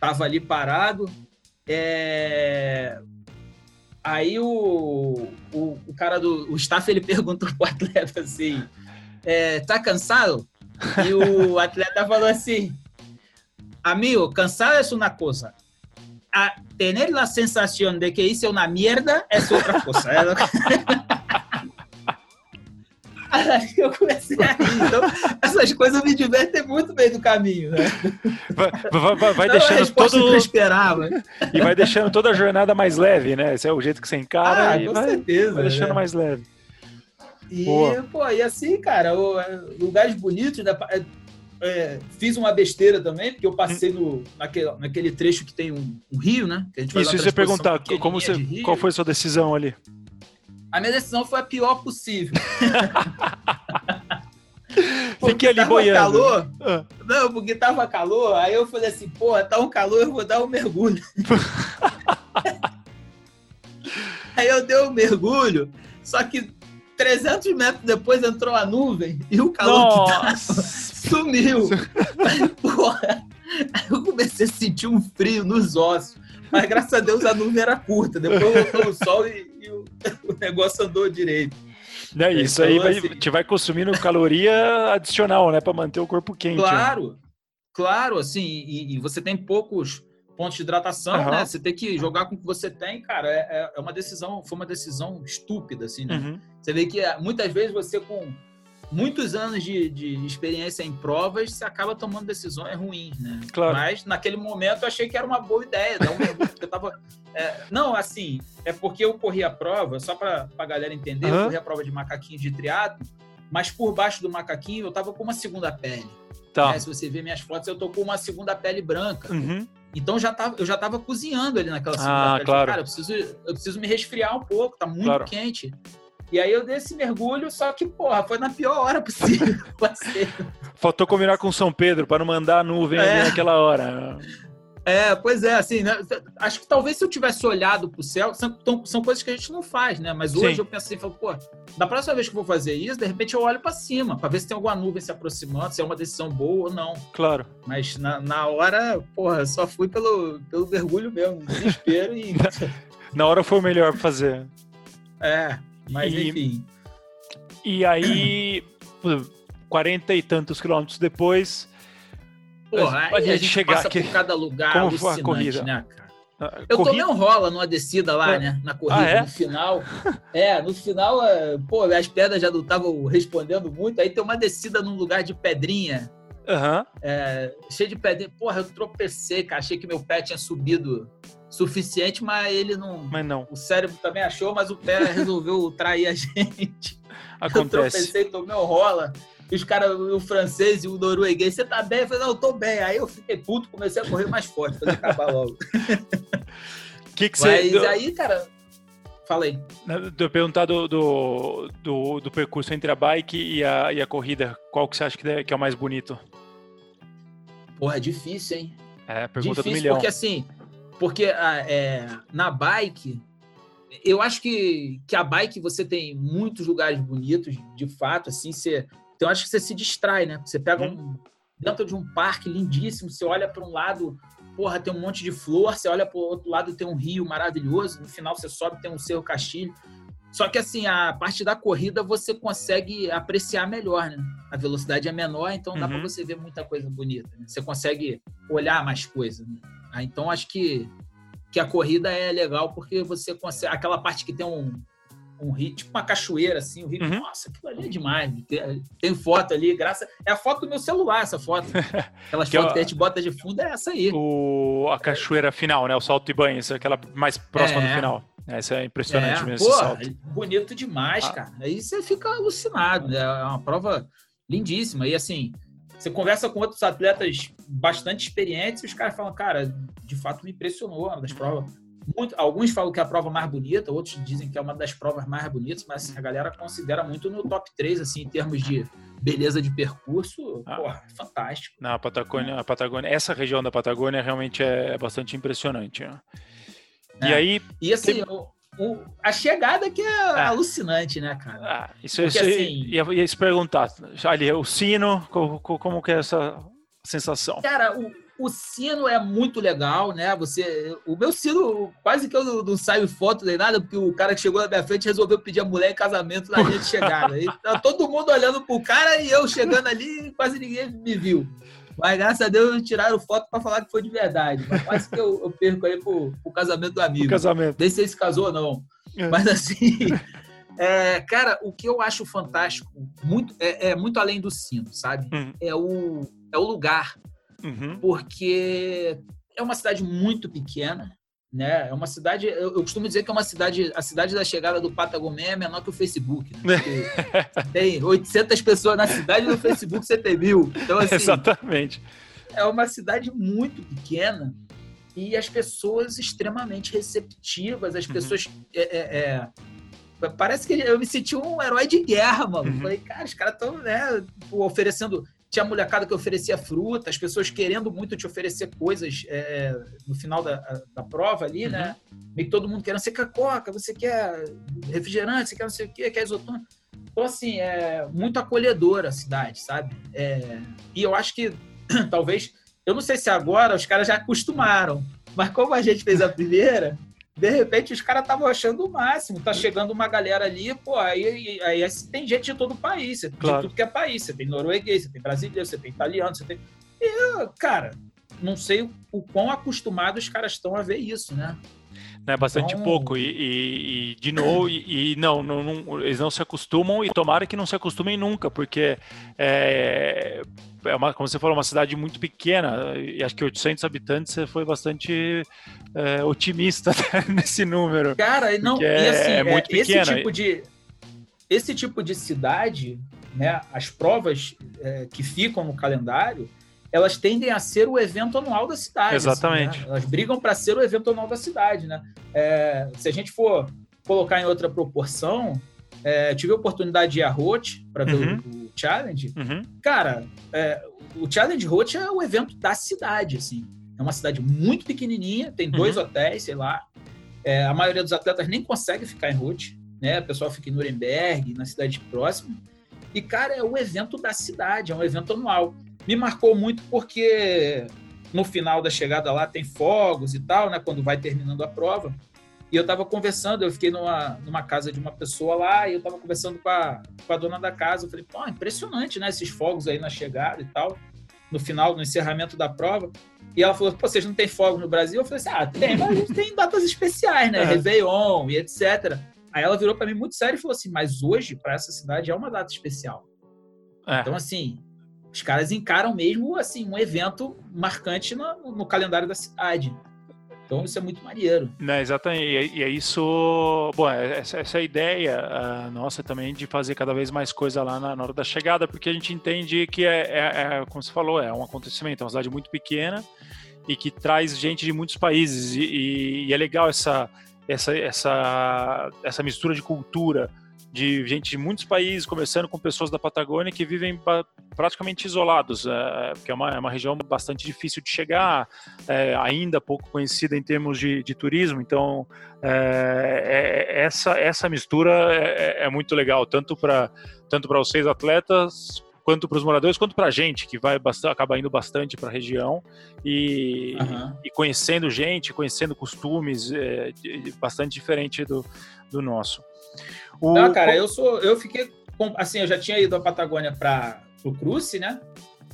tava ali parado. É... Aí o, o, o cara do o staff ele perguntou pro atleta assim: é, tá cansado? E o atleta falou assim: Amigo, cansado é uma coisa. A tener a sensação de que hice uma merda é outra coisa. Aí eu comecei a rir. Então, essas coisas me divertem muito bem do caminho, né? Vai, vai- vai- é a deixando resposta que todo. esperava. E vai deixando toda a jornada mais leve, né? Esse é o jeito que você encara Ah, e com vai, certeza. vai deixando né? mais leve. E, Boa. pô, e assim, cara, o- lugares bonitos, né? É, é, fiz uma besteira também, porque eu passei no, naquele, naquele trecho que tem um, um rio, né? Que a gente Isso, você perguntar, como você, qual foi a sua decisão ali? A minha decisão foi a pior possível. Fiquei ali boiando. calor, Ah, não, porque tava calor, aí eu falei assim, porra, tá um calor, eu vou dar um mergulho. aí eu dei um mergulho, só que 300 metros depois entrou a nuvem e o calor que tava Nossa! sumiu. Aí, porra, aí eu comecei a sentir um frio nos ossos. Mas graças a Deus a nuvem era curta. Depois voltou o sol e, e o, o negócio andou direito. É isso aí, Então, vai, assim- te vai consumindo caloria adicional, né? Pra manter o corpo quente. né? Claro, claro, assim, e, e você tem poucos pontos de hidratação, Aham. né? Você tem que jogar com o que você tem, cara. É, é- é uma decisão, foi uma decisão estúpida, assim, né? Uhum. Você vê que ah, muitas vezes você, com muitos anos de, de experiência em provas, você acaba tomando decisões ruins, né? Claro. Mas naquele momento eu achei que era uma boa ideia, dar um mergulho, porque eu tava. é, não, assim, é porque eu corri a prova, só para a galera entender, Aham. eu corri a prova de macaquinho de triatlo, mas por baixo do macaquinho eu tava com uma segunda pele. Tá. né? Se você ver minhas fotos, eu tô com uma segunda pele branca. Uhum. Então já tava, eu já tava cozinhando ali naquela segunda Ah, claro. Cara, eu preciso, eu preciso me resfriar um pouco, tá muito Claro. quente. E aí eu dei esse mergulho, só que, porra, foi na pior hora possível. Faltou combinar com São Pedro para não mandar a nuvem ali É. naquela hora. É, pois é, assim, né? Acho que talvez se eu tivesse olhado pro céu, são, são coisas que a gente não faz, né? Mas hoje Sim. eu penso assim, falo, pô, da próxima vez que eu vou fazer isso, de repente eu olho pra cima, pra ver se tem alguma nuvem se aproximando, se é uma decisão boa ou não. Claro. Mas na, na hora, porra, só fui pelo, pelo mergulho mesmo, desespero e. Na hora foi o melhor pra fazer. é, mas E- enfim. E aí, 40 e tantos quilômetros depois, Porra, a gente chegar passa aqui. por cada lugar Como foi a alucinante, corrida? né, cara? ah, Eu corri- tomei um rola numa descida lá, Ah. né? Na corrida, Ah, é? no final. É, no final, é, pô, as pedras já não estavam respondendo muito. Aí tem uma descida num lugar de pedrinha, Aham. é, cheio de pedrinha. Porra, eu tropecei, cara. Achei que meu pé tinha subido suficiente, mas ele não. Mas não, O cérebro também achou, mas o pé resolveu trair a gente. Eu acontece. tropecei, tomei um rola. E os caras, o francês e o norueguês, você tá bem? Eu falei, não, eu tô bem. Aí eu fiquei puto, comecei a correr mais forte, fazer acabar logo. O que, que Mas você. aí, cara, falei. Eu perguntar do, do, do, do percurso entre a bike e a, e a corrida, qual que você acha que é, que é o mais bonito? Porra, é difícil, hein? É, pergunta difícil do milhão. porque assim, porque ah, é, na bike eu acho que, que a bike você tem muitos lugares bonitos, de fato, assim, você, então acho que você se distrai, né? Você pega uhum. um, dentro de um parque lindíssimo, você olha para um lado, porra, tem um monte de flor, você olha para o outro lado, tem um rio maravilhoso, no final você sobe, tem um Cerro Castilho. Só que assim, a parte da corrida você consegue apreciar melhor, né? A velocidade é menor, então dá uhum. para você ver muita coisa bonita. Né? Você consegue olhar mais coisas. Né? Ah, então acho que, que a corrida é legal porque você consegue. Aquela parte que tem um, um rio, tipo uma cachoeira, assim, o rio, uhum. nossa, aquilo ali é demais. Tem, tem, foto ali, graça. É a foto do meu celular, essa foto. Aquelas que fotos que a gente bota de fundo é essa aí. O, a cachoeira final, né? O salto e banho, essa é aquela mais próxima é. do final. Essa é impressionante é, mesmo. Pô, bonito demais, ah. cara. Aí você fica alucinado, né? É uma prova lindíssima. E assim, você conversa com outros atletas bastante experientes e os caras falam, cara, de fato me impressionou, uma das provas. Muito, alguns falam que é a prova mais bonita, outros dizem que é uma das provas mais bonitas, mas assim, a galera considera muito no top 3, assim, em termos de beleza de percurso, ah. porra, fantástico. Na Patagônia, a Patagônia, essa região da Patagônia realmente é bastante impressionante. Né? E é. aí. E assim, tem... o, o, a chegada que é ah. alucinante, né, cara? Ah, isso, Porque, isso assim, ia, ia se perguntar. Ali, o sino, como, como que é essa sensação? Cara, o, o sino é muito legal, né? Você, o meu sino, quase que eu não, não saio foto nem nada, porque o cara que chegou na minha frente resolveu pedir a mulher em casamento na de chegada. E tá todo mundo olhando pro cara e eu chegando ali, quase ninguém me viu. Mas graças a Deus tiraram foto para falar que foi de verdade. Mas quase que eu, eu perco aí pro, pro casamento do amigo. O casamento. Nem sei se casou ou não. É. Mas assim, é, cara, o que eu acho fantástico, muito, é, é muito além do sino, sabe? Uhum. É, o, é o lugar. Uhum. Porque é uma cidade muito pequena, né? É uma cidade, eu, eu, costumo dizer que é uma cidade, a cidade da chegada do Patagomé é menor que o Facebook, né? tem 800 pessoas na cidade no Facebook você tem mil. Então, assim, Exatamente. É uma cidade muito pequena e as pessoas extremamente receptivas, as uhum. pessoas é, é, é, parece que eu me senti um herói de guerra, mano. Uhum. Falei, cara, os caras estão né, oferecendo tinha molecada que oferecia fruta, as pessoas querendo muito te oferecer coisas é, no final da, da prova ali, né? uhum. né? Meio que todo mundo querendo, você quer coca, você quer refrigerante, você quer não sei o quê, quer isotônico. Então, assim, é muito acolhedora a cidade, sabe? É, e eu acho que, talvez, eu não sei se agora os caras já acostumaram, mas como a gente fez a primeira, de repente os caras estavam achando o máximo. Tá chegando uma galera ali, pô, aí, aí, aí tem gente de todo o país, claro. de tudo que é país. Você tem norueguês, você tem brasileiro, você tem italiano, você tem. E, cara, não sei o quão acostumados os caras estão a ver isso, né? É bastante então... pouco. E, e, e, de novo, e, e não, não, não, eles não se acostumam e tomara que não se acostumem nunca, porque é, é uma, como você falou, uma cidade muito pequena, e acho que 800 habitantes você foi bastante é, otimista nesse número. Cara, não, e assim, é, muito é, pequena. Esse tipo de, esse tipo de cidade, né, as provas é, que ficam no calendário, elas tendem a ser o evento anual da cidade. Exatamente. Assim, né? Elas brigam para ser o evento anual da cidade, né? É, se a gente for colocar em outra proporção, é, tive a oportunidade de ir a Rote para ver uhum. o, o, Challenge. Uhum. Cara, é, o Challenge Rote é o evento da cidade, assim. É uma cidade muito pequenininha, tem dois uhum. hotéis, sei lá. É, a maioria dos atletas nem consegue ficar em Rote, né? O pessoal fica em Nuremberg, na cidade próxima. E, cara, é o evento da cidade, é um evento anual me marcou muito porque no final da chegada lá tem fogos e tal, né? Quando vai terminando a prova. E eu estava conversando, eu fiquei numa, numa casa de uma pessoa lá e eu estava conversando com a, com a dona da casa. Eu falei, pô, impressionante, né? Esses fogos aí na chegada e tal, no final, no encerramento da prova. E ela falou, pô, vocês não tem fogos no Brasil? Eu falei assim, ah, tem, mas a gente tem datas especiais, né? Uhum. Réveillon e etc. Aí ela virou para mim muito sério e falou assim, mas hoje, para essa cidade, é uma data especial. É. Então, assim, os caras encaram mesmo assim um evento marcante no, no calendário da cidade. Então isso é muito maneiro. Não, exatamente. E é isso. Bom, é, essa, essa é ideia uh, nossa também de fazer cada vez mais coisa lá na, na hora da chegada, porque a gente entende que é, é, é, como você falou, é um acontecimento, é uma cidade muito pequena e que traz gente de muitos países. E, e, e é legal essa essa, essa, essa mistura de cultura, de gente de muitos países, começando com pessoas da Patagônia que vivem praticamente isolados, é, porque é uma, é uma região bastante difícil de chegar, é, ainda pouco conhecida em termos de, de turismo, então é, é essa, essa mistura é, é, muito legal, tanto para tanto os seis atletas, quanto para os moradores, quanto para a gente, que vai bastante, acaba indo bastante para a região e, uhum. e, conhecendo gente, conhecendo costumes é, bastante diferente do, do nosso. O... Não, cara, eu sou, eu fiquei assim, eu já tinha ido à Patagônia para o Cruce, né?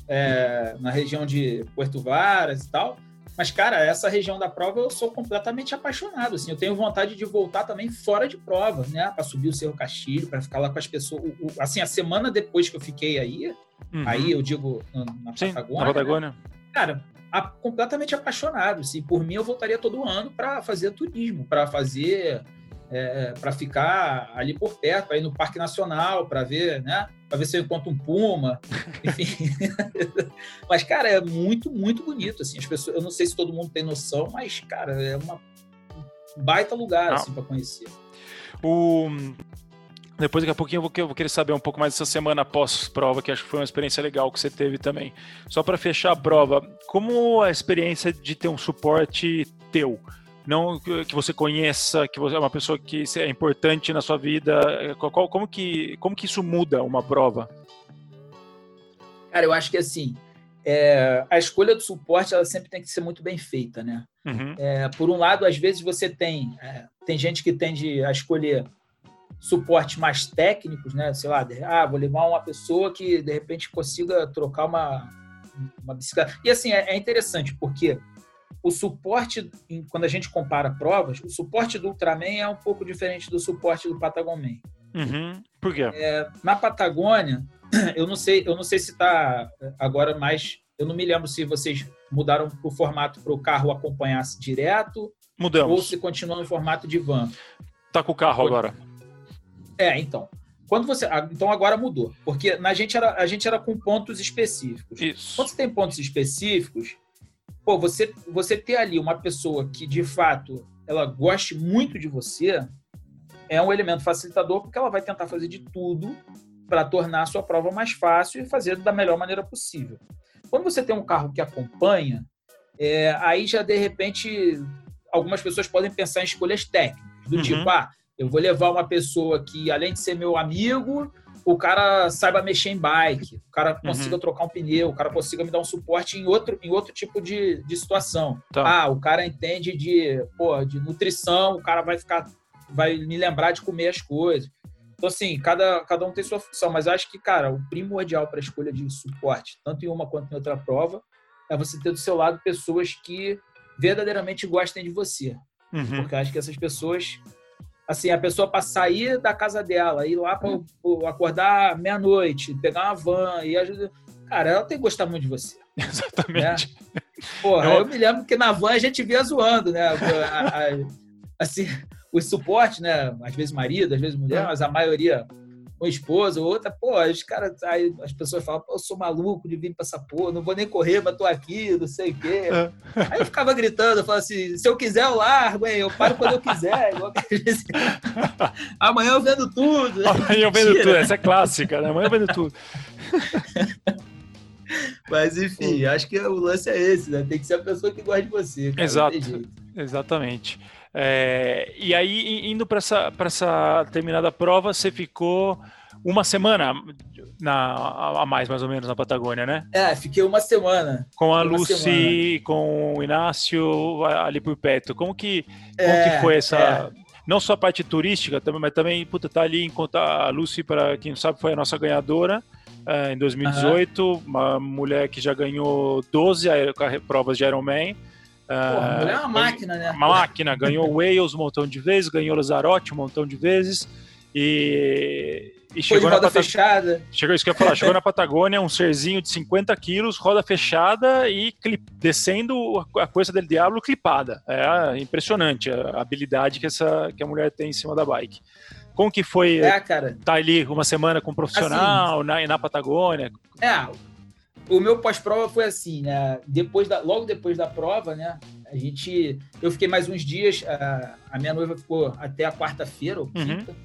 É, na região de Puerto Varas e tal. Mas, cara, essa região da prova eu sou completamente apaixonado. Assim, eu tenho vontade de voltar também fora de prova, né? Para subir o Cerro Castilho, para ficar lá com as pessoas. O, o, assim, a semana depois que eu fiquei aí, uhum. aí eu digo na Sim, Patagônia. Na Patagônia. Né? Cara, a, completamente apaixonado. Assim, por mim, eu voltaria todo ano para fazer turismo, para fazer é, para ficar ali por perto, para ir no Parque Nacional, para ver, né? Para ver se eu encontro um puma, enfim. mas, cara, é muito, muito bonito, assim. As pessoas, eu não sei se todo mundo tem noção, mas, cara, é uma um baita lugar, assim, para conhecer. O... Depois, daqui a pouquinho, eu vou, querer saber um pouco mais dessa semana pós-prova, que acho que foi uma experiência legal que você teve também. Só para fechar a prova, como a experiência de ter um suporte teu? Não que você conheça, que você é uma pessoa que é importante na sua vida. como que como que isso muda uma prova? Cara, eu acho que assim é, a escolha do suporte ela sempre tem que ser muito bem feita, né? Uhum. É, por um lado, às vezes você tem é, tem gente que tende a escolher suportes mais técnicos, né? Sei lá, ah, vou levar uma pessoa que de repente consiga trocar uma uma bicicleta. E assim é, é interessante porque o suporte, quando a gente compara provas, o suporte do Ultraman é um pouco diferente do suporte do Patagon Man. Uhum. Por quê? É, na Patagônia, eu não sei, eu não sei se está agora mais. Eu não me lembro se vocês mudaram o formato para o carro acompanhasse direto. Mudamos. Ou se continua no formato de van. Tá com o carro agora. É, então. Quando você, então agora mudou, porque na gente era, a gente era com pontos específicos. Isso. Quando você tem pontos específicos, pô, você, você ter ali uma pessoa que de fato ela goste muito de você é um elemento facilitador porque ela vai tentar fazer de tudo para tornar a sua prova mais fácil e fazer da melhor maneira possível. Quando você tem um carro que acompanha, é, aí já de repente algumas pessoas podem pensar em escolhas técnicas, do uhum. tipo, ah, eu vou levar uma pessoa que, além de ser meu amigo, o cara saiba mexer em bike, o cara uhum. consiga uhum. trocar um pneu, o cara consiga me dar um suporte em outro, em outro tipo de, de situação. Tá. Ah, o cara entende de, pô, de nutrição, o cara vai ficar, vai me lembrar de comer as coisas. Então, assim, cada, cada um tem sua função, mas acho que, cara, o primordial para a escolha de suporte, tanto em uma quanto em outra prova, é você ter do seu lado pessoas que verdadeiramente gostem de você. Uhum. Porque acho que essas pessoas assim, a pessoa para sair da casa dela, ir lá para acordar meia-noite, pegar uma van e ajudar. Cara, ela tem que gostar muito de você. Exatamente. Né? Porra, eu... eu... me lembro que na van a gente via zoando, né? A, a, assim, o suporte, né? Às vezes marido, às vezes mulher, é. mas a maioria uma esposa, outra, pô, os caras, aí as pessoas falam, pô, eu sou maluco de vir pra essa porra, não vou nem correr, mas tô aqui, não sei o quê. É. Aí eu ficava gritando, eu falava assim, se eu quiser eu largo, hein, eu paro quando eu quiser. Amanhã eu vendo tudo. Amanhã eu vendo tudo, essa é clássica, né? Amanhã eu vendo tudo. Mas enfim, acho que o lance é esse, né? Tem que ser a pessoa que gosta de você. Cara, Exato. Exatamente. É, e aí, indo para essa, essa terminada prova, você ficou uma semana na, a mais, mais ou menos, na Patagônia, né? É, fiquei uma semana. Com a Lucy, semana. com o Inácio ali por perto. Como que, como é, que foi essa. É. Não só a parte turística, também, mas também, puta, tá ali enquanto a Lucy, para quem não sabe, foi a nossa ganhadora. É, em 2018, uhum. uma mulher que já ganhou 12 provas de Ironman. Porra, é uma máquina, né? Uma máquina, ganhou Wales um montão de vezes, ganhou Lazarote um montão de vezes. E, e chegou Foi de roda Patag... fechada. Chegou isso que eu ia falar, chegou na Patagônia, um serzinho de 50 quilos, roda fechada e clip... descendo a coisa del Diablo clipada. É impressionante a habilidade que, essa, que a mulher tem em cima da bike. Como que foi é, cara. tá ali uma semana com um profissional assim, na, na Patagônia? É, o meu pós-prova foi assim, né? Depois da, logo depois da prova, né? A gente, eu fiquei mais uns dias. A, a minha noiva ficou até a quarta-feira ou uhum. quinta. Uhum.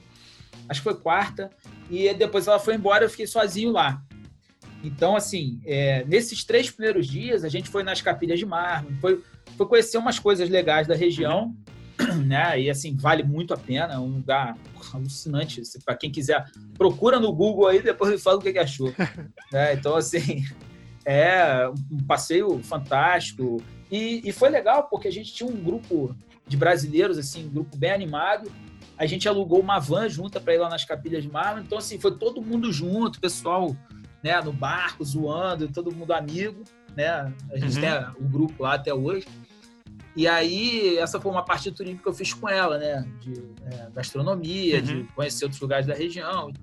Acho que foi quarta. E depois ela foi embora, eu fiquei sozinho lá. Então, assim, é, nesses três primeiros dias, a gente foi nas capilhas de mármore, foi, foi conhecer umas coisas legais da região, uhum. né? E, assim, vale muito a pena, é um lugar alucinante. Para quem quiser, procura no Google aí, depois me fala o que, achou. né? Então, assim, é um passeio fantástico. E, e foi legal, porque a gente tinha um grupo de brasileiros, assim, um grupo bem animado, a gente alugou uma van junta para ir lá nas capilhas de mármore. Então, assim, foi todo mundo junto, pessoal né, no barco, zoando, todo mundo amigo. Né? A gente uhum. tem o um grupo lá até hoje. E aí, essa foi uma parte do turismo que eu fiz com ela, né? De é, gastronomia, uhum. de conhecer outros lugares da região.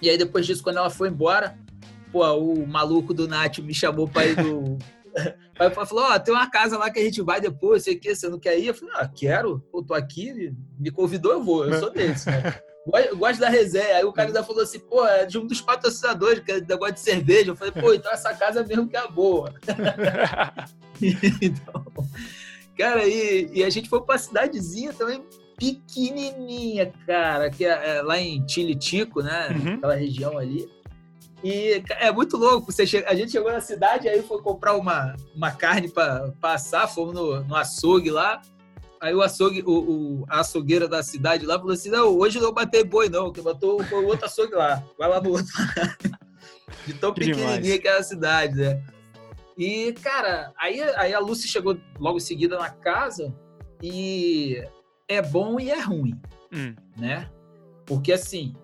E aí, depois disso, quando ela foi embora, pô, o maluco do Nath me chamou para ir do. Aí falou: Ó, oh, tem uma casa lá que a gente vai depois, sei que, você não quer ir? Eu falei: Ah, quero, eu tô aqui, me convidou, eu vou, eu sou desse, né? Gosto da resenha. Aí o cara ainda falou assim: pô, é de um dos patrocinadores, que é negócio de cerveja. Eu falei: pô, então essa casa mesmo que é boa. então, cara, e, e a gente foi pra cidadezinha também pequenininha, cara, que é, é lá em Tilitico, né? Uhum. Aquela região ali. E é muito louco. Você a gente chegou na cidade, aí foi comprar uma, uma carne para passar, fomos no, no açougue lá. Aí o açougue, o, o, a açougueira da cidade lá falou assim: não, hoje não batei boi, não, que botou o outro açougue lá. Vai lá no outro. De tão que pequenininha demais. que era a cidade, né? E, cara, aí, aí a Lucy chegou logo em seguida na casa e é bom e é ruim, hum. né? Porque, assim,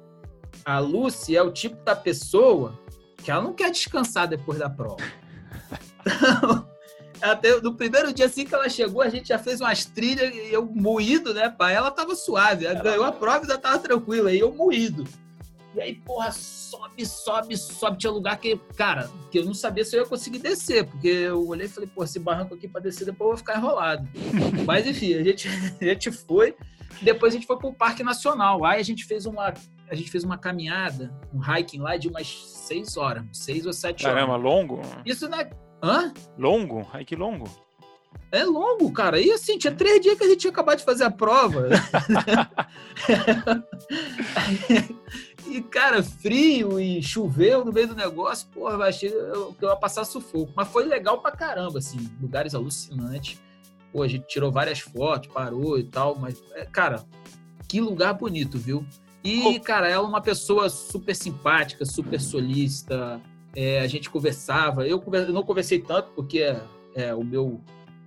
a Lucy é o tipo da pessoa que ela não quer descansar depois da prova. Então, até no primeiro dia assim que ela chegou, a gente já fez umas trilhas e eu moído, né, pai? Ela tava suave, ela ganhou a prova e já tava tranquila, e eu moído. E aí, porra, sobe, sobe, sobe. Tinha lugar que, cara, que eu não sabia se eu ia conseguir descer, porque eu olhei e falei, pô, esse barranco aqui pra descer, depois eu vou ficar enrolado. Mas enfim, a gente, a gente foi. Depois a gente foi pro Parque Nacional. Aí a gente fez uma, a gente fez uma caminhada, um hiking lá de umas seis horas, seis ou sete Caramba, horas. Caramba, longo? Isso na. Hã? Longo? Ai, que longo. É longo, cara. E assim, tinha três dias que a gente tinha acabado de fazer a prova. e, cara, frio e choveu no meio do negócio, porra, eu achei que eu ia passar sufoco. Mas foi legal pra caramba, assim, lugares alucinantes. Pô, a gente tirou várias fotos, parou e tal, mas, é, cara, que lugar bonito, viu? E, cara, ela é uma pessoa super simpática, super solícita. É, a gente conversava. Eu, eu, não conversei tanto porque é, o meu,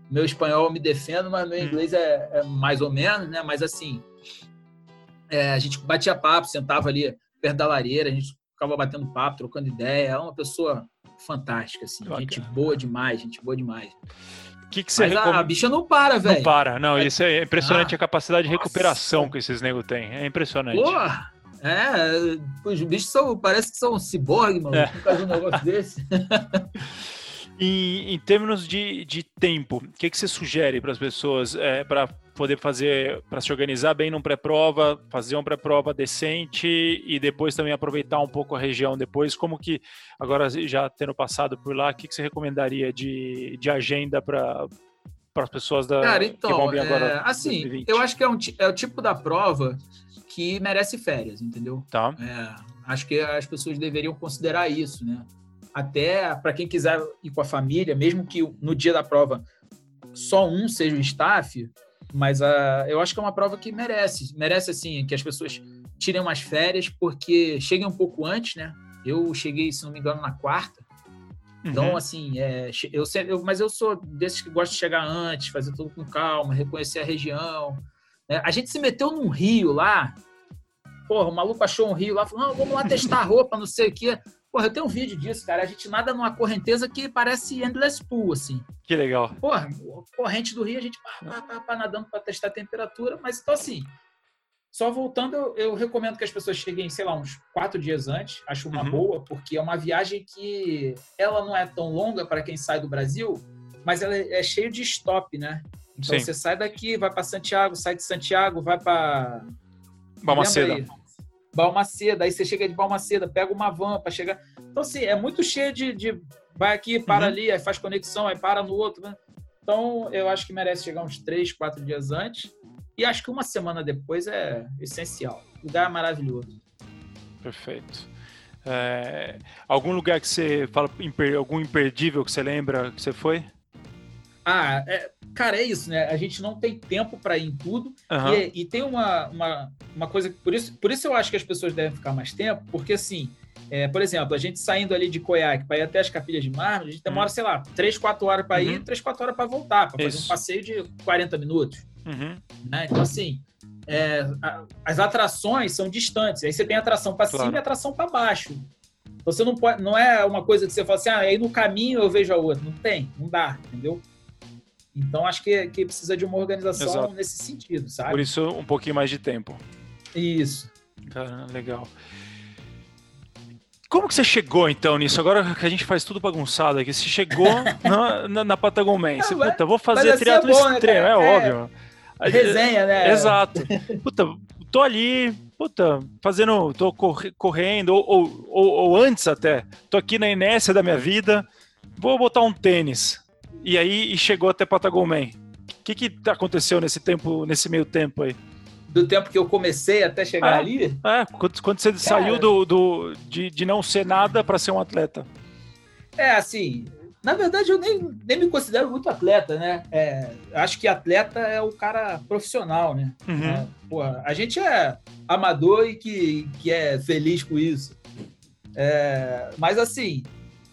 meu espanhol me defendo, mas meu hum. inglês é, é mais ou menos, né? Mas assim, é, a gente batia papo, sentava ali perto da lareira, a gente ficava batendo papo, trocando ideia. Ela é uma pessoa fantástica, assim, gente boa demais, gente boa demais que, que você Mas recom... a bicha não para, velho. Não para, não. Isso é impressionante ah, a capacidade de recuperação nossa. que esses negros têm. É impressionante. Porra! É, os bichos são, parece que são ciborgue, mano. É. Nunca um negócio desse. em, em termos de, de tempo, o que, que você sugere para as pessoas é, para poder fazer, para se organizar bem num pré-prova, fazer uma pré-prova decente e depois também aproveitar um pouco a região depois? Como que, agora já tendo passado por lá, o que, que você recomendaria de, de agenda para para as pessoas da Cara, então, que vão vir agora? É, assim, 2020? eu acho que é, um, é o tipo da prova que merece férias, entendeu? Tá. É, acho que as pessoas deveriam considerar isso, né? Até para quem quiser ir com a família, mesmo que no dia da prova só um seja o staff, mas uh, eu acho que é uma prova que merece. Merece, assim, que as pessoas tirem umas férias, porque cheguem um pouco antes, né? Eu cheguei, se não me engano, na quarta. Então, uhum. assim, é, eu, eu, mas eu sou desses que gosta de chegar antes, fazer tudo com calma, reconhecer a região. Né? A gente se meteu num rio lá. Porra, o maluco achou um rio lá, falou: não, vamos lá testar roupa, não sei o quê. Porra, eu tenho um vídeo disso, cara. A gente nada numa correnteza que parece Endless Pool, assim. Que legal. Porra, corrente do rio, a gente pá, pá, pá, pá nadando para testar a temperatura. Mas então, assim, só voltando, eu, eu, recomendo que as pessoas cheguem, sei lá, uns quatro dias antes. Acho uma uhum. boa, porque é uma viagem que ela não é tão longa para quem sai do Brasil, mas ela é, cheia de stop, né? Então Sim. você sai daqui, vai para Santiago, sai de Santiago, vai para Balmaceda. Balmaceda, aí você chega de Balmaceda, pega uma van para chegar. Então, assim, é muito cheio de, de vai aqui, para uhum. ali, aí faz conexão, aí para no outro. Né? Então, eu acho que merece chegar uns três, quatro dias antes. E acho que uma semana depois é essencial. O lugar é maravilhoso. Perfeito. É, algum lugar que você fala, algum imperdível que você lembra que você foi? Ah, é, cara, é isso, né? A gente não tem tempo para ir em tudo. Uhum. E, e, tem uma, uma, uma coisa. Por isso, por isso eu acho que as pessoas devem ficar mais tempo, porque assim. É, por exemplo, a gente saindo ali de Coiaque para ir até as Capilhas de Mármore, a gente demora, uhum. sei lá, 3, 4 horas para ir, 3, uhum. 4 horas para voltar, para fazer um passeio de 40 minutos. Uhum. Né? Então, assim, é, a, as atrações são distantes. Aí você tem atração para claro. cima e atração para baixo. Então, você não pode, não é uma coisa que você fala assim, ah, aí no caminho eu vejo a outra. Não tem, não dá, entendeu? Então, acho que, que precisa de uma organização Exato. nesse sentido, sabe? Por isso, um pouquinho mais de tempo. Isso. Cara, legal. Como que você chegou, então, nisso? Agora que a gente faz tudo bagunçado aqui, você chegou na, na, na Patagon Você, puta, vou fazer assim triatlo é bom, né, extremo, né, é, é óbvio. Resenha, né? Exato. Puta, tô ali, puta, fazendo, tô correndo, ou, ou, ou, ou antes até, tô aqui na inércia da minha vida, vou botar um tênis. E aí e chegou até Patagon O que, que aconteceu nesse tempo, nesse meio tempo aí? do tempo que eu comecei até chegar é, ali? É, quando, quando você Cara, saiu do, do, de, de não ser nada para ser um atleta. É, assim, na verdade eu nem, nem me considero muito atleta, né? É, acho que atleta é o cara profissional, né? Uhum. É, porra, a gente é amador e que, que é feliz com isso. É, mas assim,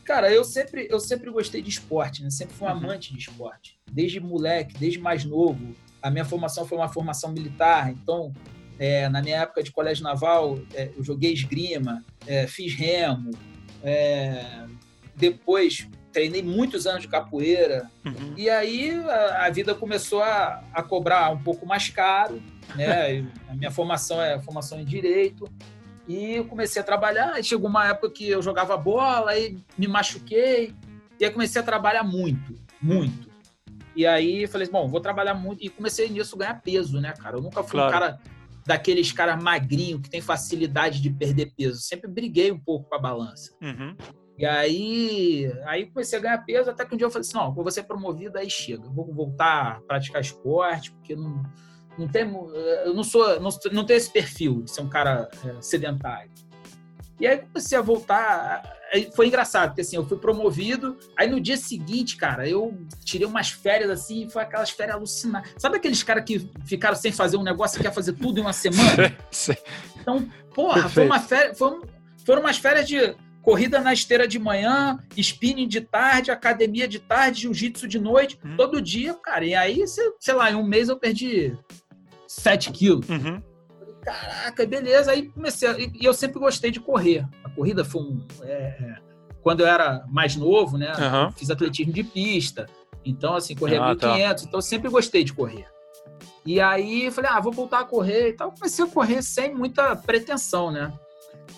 cara, eu sempre, eu sempre gostei de esporte, né? Sempre fui um uhum. amante de esporte. Desde moleque, desde mais novo a minha formação foi uma formação militar, então, é, na minha época de colégio naval, é, eu joguei esgrima, é, fiz remo, é, depois treinei muitos anos de capoeira, uhum. e aí a, a, vida começou a, a cobrar um pouco mais caro, né? a minha formação é formação em Direito, e eu comecei a trabalhar, e chegou uma época que eu jogava bola, aí me machuquei, e aí comecei a trabalhar muito, muito. E aí falei, bom, vou trabalhar muito. E comecei nisso a ganhar peso, né, cara? Eu nunca fui claro. um cara daqueles caras magrinho que tem facilidade de perder peso. Sempre briguei um pouco com a balança. Uhum. E aí, aí comecei a ganhar peso, até que um dia eu falei assim, não, vou ser promovido, aí chega. Vou voltar a praticar esporte, porque não, não tem, eu não sou, não, não tenho esse perfil de ser um cara é, sedentário. E aí comecei a voltar. Foi engraçado, porque assim, eu fui promovido. Aí no dia seguinte, cara, eu tirei umas férias assim, foi aquelas férias alucinadas. Sabe aqueles caras que ficaram sem fazer um negócio e quer fazer tudo em uma semana? Então, porra, Perfeito. foi uma férias. Foi, foram umas férias de corrida na esteira de manhã, spinning de tarde, academia de tarde, jiu-jitsu de noite, uhum. todo dia, cara. E aí, sei lá, em um mês eu perdi 7 quilos. Uhum caraca, beleza. Aí comecei, a, e eu sempre gostei de correr. A corrida foi um. É, é quando eu era mais novo, né? Uhum. Fiz atletismo de pista. Então, assim, corria ah, 1.500. Tá. Então, eu sempre gostei de correr. E aí, falei, ah, vou voltar a correr e tal. Comecei a correr sem muita pretensão, né?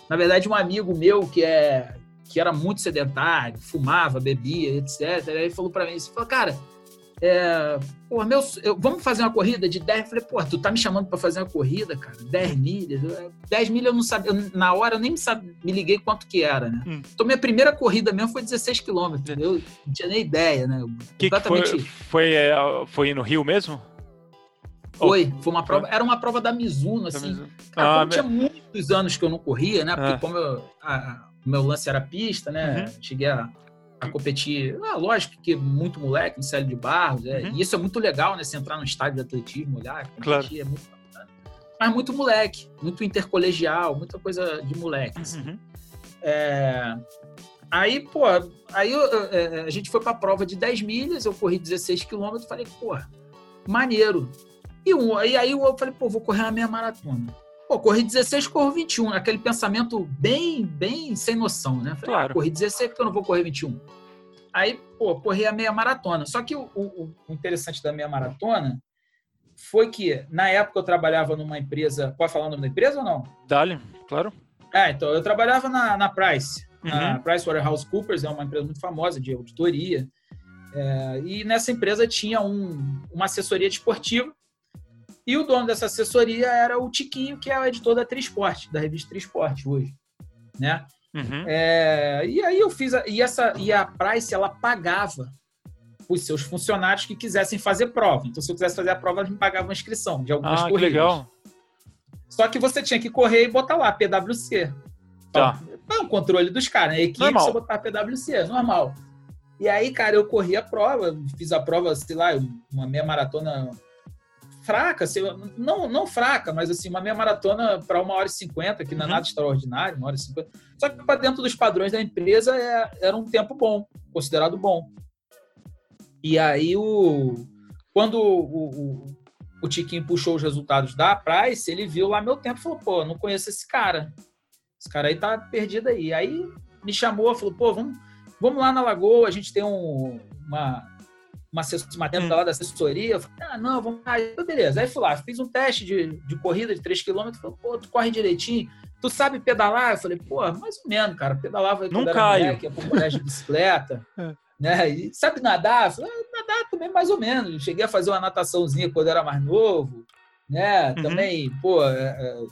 Na verdade, um amigo meu que é que era muito sedentário, fumava, bebia, etc. Aí falou para mim, ele falou, cara, é, pô, meu, eu, vamos fazer uma corrida de 10? Eu falei, pô, tu tá me chamando para fazer uma corrida, cara? 10 milhas? 10 milhas eu não sabia, eu, na hora eu nem sabe, me liguei quanto que era, né? Hum. Então minha primeira corrida mesmo foi 16 quilômetros, entendeu? Não tinha nem ideia, né? Que Completamente... Que foi, foi, é, foi no Rio mesmo? Foi, foi uma prova, era uma prova da Mizuno, assim. Mizuno. Cara, ah, tinha muitos anos que eu não corria, né? Porque ah. como eu, a, o meu lance era pista, né? Uhum. Cheguei a a competir. Ah, lógico que muito moleque, no Célio de Barros, é, uhum. e isso é muito legal, né? Você entrar no estádio de atletismo, olhar, competir claro. é muito bacana. Mas muito moleque, muito intercolegial, muita coisa de moleque. Assim. Uhum. É... Aí, pô, aí eu, é, a gente foi para a prova de 10 milhas, eu corri 16 quilômetros, falei, pô, maneiro. E, um, e aí eu falei, pô, vou correr a meia maratona. Pô, corri 16, corro 21. Aquele pensamento bem, bem sem noção, né? Falei, ah, claro. Ah, corri 16 porque eu não vou correr 21. Aí, pô, corri a meia maratona. Só que o, o, o interessante da meia maratona foi que, na época, eu trabalhava numa empresa. Pode falar o nome da empresa ou não? Dali, claro. É, então, eu trabalhava na, na Price. Uhum. PricewaterhouseCoopers, é uma empresa muito famosa de auditoria. É, e nessa empresa tinha um, uma assessoria desportiva e o dono dessa assessoria era o Tiquinho, que é o editor da Trisport, da revista Trisport hoje, né? Uhum. É, e aí eu fiz. A, e, essa, e a Price, ela pagava os seus funcionários que quisessem fazer prova. Então, se eu quisesse fazer a prova, eles me pagavam a inscrição de algumas ah, corridas. Que legal. Só que você tinha que correr e botar lá, PWC. Tá. Então, o controle dos caras, né? Equipe, normal. você botar PWC, normal. E aí, cara, eu corri a prova, fiz a prova, sei lá, uma meia maratona fraca, assim, não, não fraca, mas assim, uma meia maratona para uma hora e cinquenta, que não é uhum. nada extraordinário, uma hora e cinquenta. Só que para dentro dos padrões da empresa é, era um tempo bom, considerado bom. E aí, o, quando o, o, o Tiquinho puxou os resultados da Price, ele viu lá meu tempo e falou: pô, não conheço esse cara. Esse cara aí tá perdido aí. Aí me chamou, falou: pô, vamos, vamos lá na Lagoa, a gente tem um, uma, uma, uma tenda hum. lá da assessoria. Eu falei, ah, não, vamos lá. Então, beleza. Aí fui lá, fiz um teste de, de corrida de 3 km. Falei, pô, tu corre direitinho. Tu sabe pedalar? Eu falei, pô, mais ou menos, cara. Pedalava não caio. Moleque, ia pro colégio de bicicleta. é né? E sabe nadar? Falei, ah, nadar também mais ou menos. Cheguei a fazer uma nataçãozinha quando era mais novo, né? Uhum. Também, pô, é, é,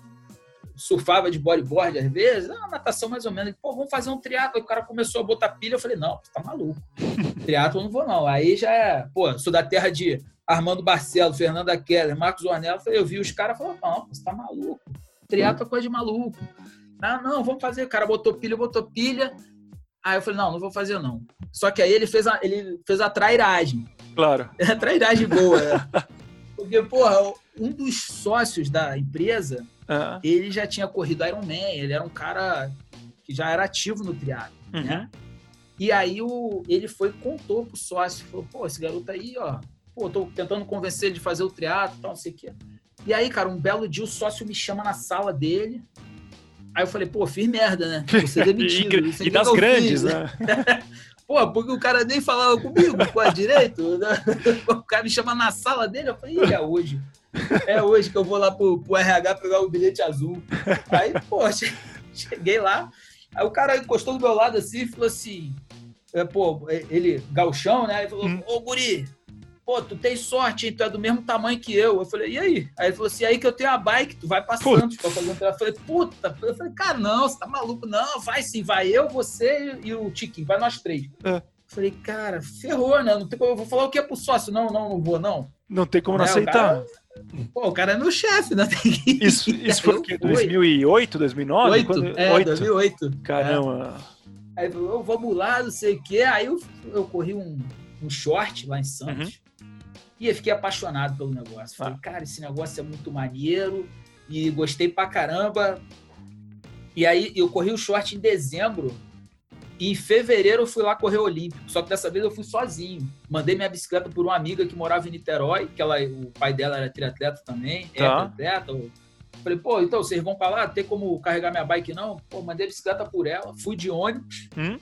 surfava de bodyboard às vezes, ah, natação mais ou menos. Pô, vamos fazer um triatlo. O cara começou a botar pilha, eu falei, não, você tá maluco. triatlo não vou não. Aí já é, pô, sou da terra de Armando Barcelo, Fernanda Keller, Marcos Ornella. Eu vi os caras e falei, não, você tá maluco. Triatlo é coisa de maluco. Ah, não, vamos fazer. O cara botou pilha, botou pilha. Aí eu falei, não, não vou fazer não. Só que aí ele fez a, ele fez a trairagem. Claro. A trairagem boa. Né? Porque, porra, um dos sócios da empresa, uhum. ele já tinha corrido Ironman, ele era um cara que já era ativo no triatlo, uhum. né? E aí o, ele foi contou pro sócio, falou, pô, esse garoto aí, ó, pô, tô tentando convencer ele de fazer o triatlo, tal, não sei o quê. E aí, cara, um belo dia o sócio me chama na sala dele, Aí eu falei, pô, fiz merda, né? Você demitido. e, e das grandes, fiz, né? pô, porque o cara nem falava comigo, com a direito. Né? O cara me chama na sala dele, eu falei, é hoje. É hoje que eu vou lá pro, pro RH pegar o bilhete azul. Aí, pô, cheguei lá, aí o cara encostou do meu lado assim e falou assim, é, pô, ele, galchão, né? Ele falou, hum. ô guri, pô, tu tem sorte, hein? Tu é do mesmo tamanho que eu. Eu falei, e aí? Aí ele falou assim, aí que eu tenho a bike, tu vai pra Santos pra fazer um Eu falei, puta. Eu falei, cara, não, você tá maluco? Não, vai sim, vai eu, você e o Tiquinho, vai nós três. É. Falei, cara, ferrou, né? Não tem como, eu vou falar o que é pro sócio? Não, não, não vou, não. Não tem como não é, aceitar. O cara, pô, o cara é meu chefe, né? Isso, isso foi o quê? 2008, 2009? 8, Quando... É, 8. 2008. Caramba. É. Aí eu vamos lá, não sei o quê. Aí eu, eu corri um, um short lá em Santos. Uhum. E eu fiquei apaixonado pelo negócio. Falei, ah. cara, esse negócio é muito maneiro e gostei pra caramba. E aí eu corri o short em dezembro e em fevereiro eu fui lá correr o Olímpico. Só que dessa vez eu fui sozinho. Mandei minha bicicleta por uma amiga que morava em Niterói, que ela, o pai dela era triatleta também, é tá. triatleta. Falei, pô, então vocês vão pra lá? Tem como carregar minha bike não? Pô, mandei a bicicleta por ela, fui de ônibus. Hum?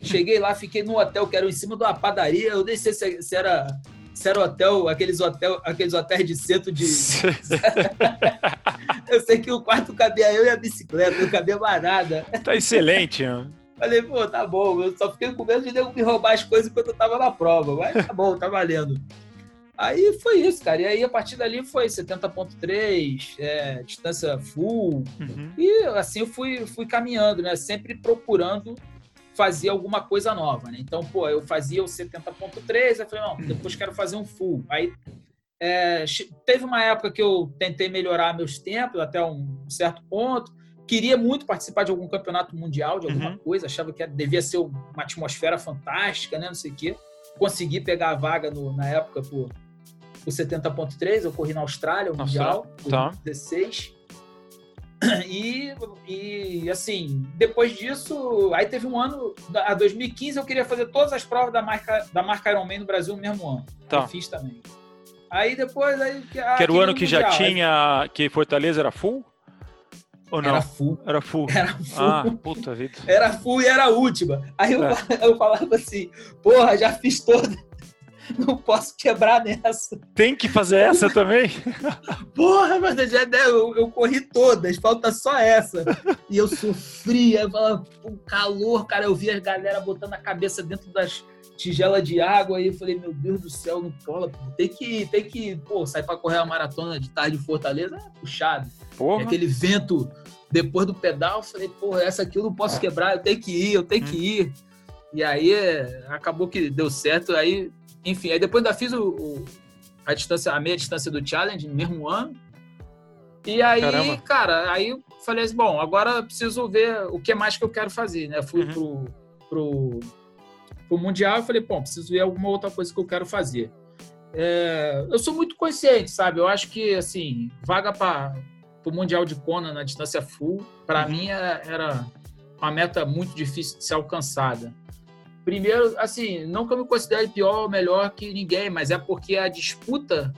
Cheguei lá, fiquei no hotel que era em cima de uma padaria. Eu nem sei se, se era se era hotel, aqueles, hotel, aqueles hotéis de centro de. eu sei que o quarto cabia eu e a bicicleta, não cabia mais nada. Tá excelente, mano. Falei, pô, tá bom. Eu só fiquei com medo de me roubar as coisas enquanto eu tava na prova. Mas tá bom, tá valendo. Aí foi isso, cara. E aí, a partir dali, foi 70.3, é, distância full. Uhum. E assim eu fui, fui caminhando, né? Sempre procurando fazer alguma coisa nova, né? Então, pô, eu fazia o 70.3, aí falei, não, depois quero fazer um full. Aí é, teve uma época que eu tentei melhorar meus tempos até um certo ponto. Queria muito participar de algum campeonato mundial, de alguma uhum. coisa, achava que devia ser uma atmosfera fantástica, né? Não sei o quê. Consegui pegar a vaga no, na época por, por 70.3, eu corri na Austrália, o Mundial, tá. 16. E, e, assim, depois disso, aí teve um ano, a 2015 eu queria fazer todas as provas da marca, da marca Ironman no Brasil no mesmo ano. Tá. Eu fiz também. Aí depois. Aí, ah, que era o ano que já tinha. Que Fortaleza era full? Ou não? Era full. Era full. Era full. Ah, puta vida. Era full e era a última. Aí eu, é. eu falava assim, porra, já fiz toda não posso quebrar nessa. Tem que fazer essa também? Porra, mas já, né, eu, eu corri todas, falta só essa. E eu sofria, um calor, cara. Eu via a galera botando a cabeça dentro das tigelas de água e eu falei, meu Deus do céu, não cola. Tem que, tem que, pô, sair pra correr a maratona de tarde em Fortaleza é puxado. Porra. E aquele vento depois do pedal, eu falei, porra, essa aqui eu não posso quebrar, eu tenho que ir, eu tenho que ir. E aí acabou que deu certo. Aí, enfim, aí depois ainda fiz o, o a distância, a meia distância do challenge no mesmo ano. E aí, Caramba. cara, aí eu falei assim, bom, agora preciso ver o que mais que eu quero fazer, né? Fui uhum. pro, pro, pro Mundial e falei, bom, preciso ver alguma outra coisa que eu quero fazer. É, eu sou muito consciente, sabe? Eu acho que, assim, vaga para o Mundial de Kona na distância full, para uhum. mim é, era uma meta muito difícil de ser alcançada. Primeiro, assim, não que eu me considere pior ou melhor que ninguém, mas é porque a disputa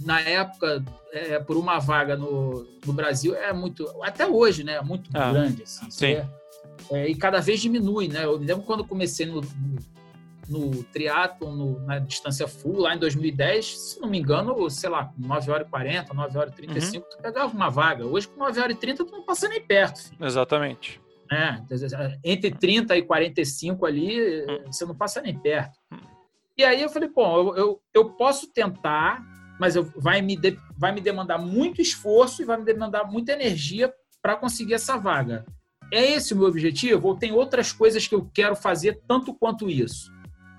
na época é, por uma vaga no, no Brasil é muito, até hoje, né? Muito ah, grande. Assim, sim. É, é, e cada vez diminui, né? Eu me lembro quando comecei no, no, no triatlon, na distância full, lá em 2010, se não me engano, sei lá, 9 horas e 40, 9 horas e 35, uhum. tu pegava uma vaga. Hoje, com 9 horas e 30, tu não passa nem perto. Filho. Exatamente. É, entre 30 e 45 ali, hum. você não passa nem perto. Hum. E aí eu falei, bom, eu, eu, eu posso tentar, mas eu, vai, me de, vai me demandar muito esforço e vai me demandar muita energia para conseguir essa vaga. É esse o meu objetivo? Ou tem outras coisas que eu quero fazer tanto quanto isso?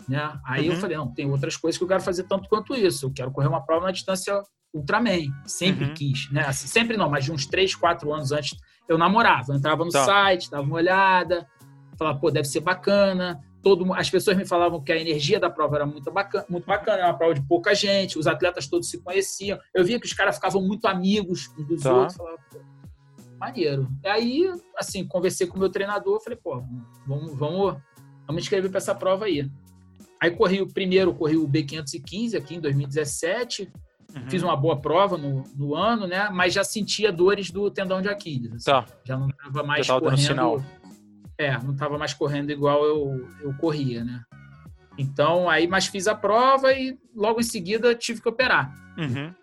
Né? Aí uhum. eu falei, não, tem outras coisas que eu quero fazer tanto quanto isso. Eu quero correr uma prova na distância Ultraman. Sempre uhum. quis, né? Assim, sempre não, mas de uns 3, 4 anos antes eu namorava. Eu entrava no tá. site, dava uma olhada, falava, pô, deve ser bacana. Todo, as pessoas me falavam que a energia da prova era muito bacana, muito bacana, era uma prova de pouca gente, os atletas todos se conheciam. Eu via que os caras ficavam muito amigos uns dos tá. outros, falava, pô, maneiro. E aí, assim, conversei com o meu treinador, falei, pô, vamos, vamos, vamos inscrever para essa prova aí. Aí corri o primeiro, corri o B515 aqui em 2017, Uhum. Fiz uma boa prova no, no ano, né? Mas já sentia dores do tendão de Aquiles. Assim. Tá. Já não estava mais já correndo. Sinal. É, não estava mais correndo igual eu, eu corria, né? Então, aí, mas fiz a prova e logo em seguida tive que operar. Uhum.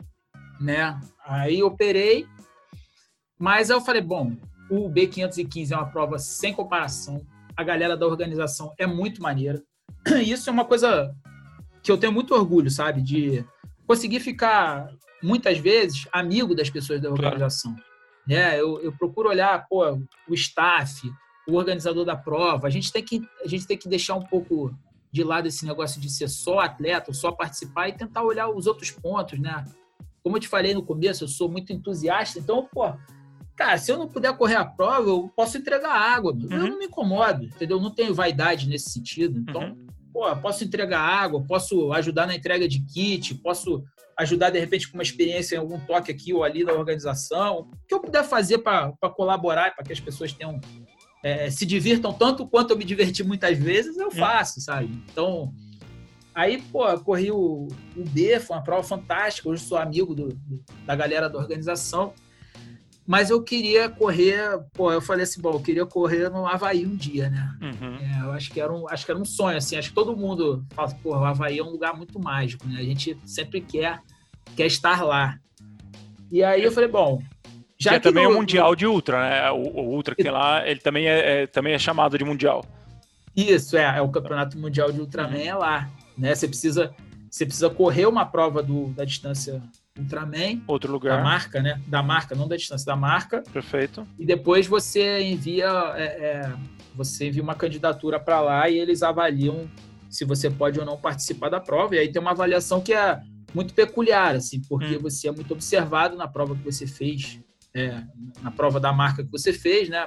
Né? Aí operei, mas eu falei, bom, o B515 é uma prova sem comparação. A galera da organização é muito maneira. Isso é uma coisa que eu tenho muito orgulho, sabe? De conseguir ficar, muitas vezes, amigo das pessoas da organização. Claro. É, eu, eu procuro olhar pô, o staff, o organizador da prova. A gente, tem que, a gente tem que deixar um pouco de lado esse negócio de ser só atleta, só participar e tentar olhar os outros pontos, né? Como eu te falei no começo, eu sou muito entusiasta, então, pô, cara, se eu não puder correr a prova, eu posso entregar água. Uhum. Eu não me incomodo, entendeu? Eu não tenho vaidade nesse sentido. Então, uhum pô, posso entregar água, posso ajudar na entrega de kit, posso ajudar de repente com uma experiência em algum toque aqui ou ali da organização. O que eu puder fazer para colaborar, para que as pessoas tenham é, se divirtam tanto quanto eu me diverti muitas vezes, eu faço, sabe? Então, aí, pô, corri o, o B, foi uma prova fantástica. Hoje sou amigo do, do, da galera da organização. Mas eu queria correr, pô, eu falei assim, bom, eu queria correr no Havaí um dia, né? Uhum. É, eu acho que, era um, acho que era um sonho, assim, acho que todo mundo fala, pô, o Havaí é um lugar muito mágico, né? A gente sempre quer, quer estar lá. E aí eu falei, bom, já que, é também no, é o Mundial de Ultra, né? O, o Ultra que tem lá, ele também é, é, também é chamado de Mundial. Isso, é, é o Campeonato Mundial de Ultraman uhum. é lá, né? Você precisa, você precisa correr uma prova do, da distância Ultraman. Outro lugar. Da marca, né? Da marca, não da distância, da marca. Perfeito. E depois você envia, é, é, você envia uma candidatura para lá e eles avaliam se você pode ou não participar da prova. E aí tem uma avaliação que é muito peculiar, assim, porque hum. você é muito observado na prova que você fez, é, na prova da marca que você fez, né?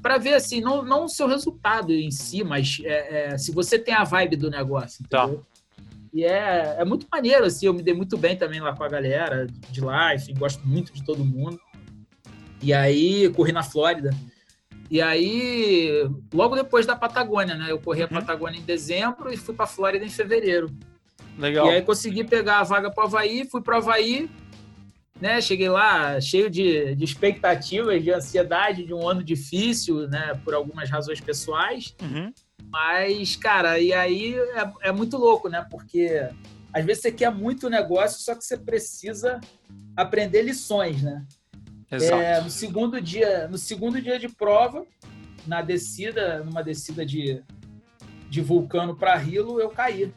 Para ver, assim, não, não o seu resultado em si, mas é, é, se você tem a vibe do negócio, tá. entendeu? Tá. E é, é muito maneiro, assim, eu me dei muito bem também lá com a galera de lá, enfim, gosto muito de todo mundo. E aí, corri na Flórida. E aí, logo depois da Patagônia, né? Eu corri a uhum. Patagônia em dezembro e fui para Flórida em fevereiro. Legal. E aí consegui pegar a vaga para o Havaí, fui para o Havaí, né? Cheguei lá cheio de, de expectativas, de ansiedade de um ano difícil, né? Por algumas razões pessoais. Uhum. Mas, cara, e aí é, é muito louco, né? Porque às vezes você quer muito negócio, só que você precisa aprender lições, né? Exato. É, no segundo dia, no segundo dia de prova, na descida, numa descida de, de vulcano para Rilo, eu caí.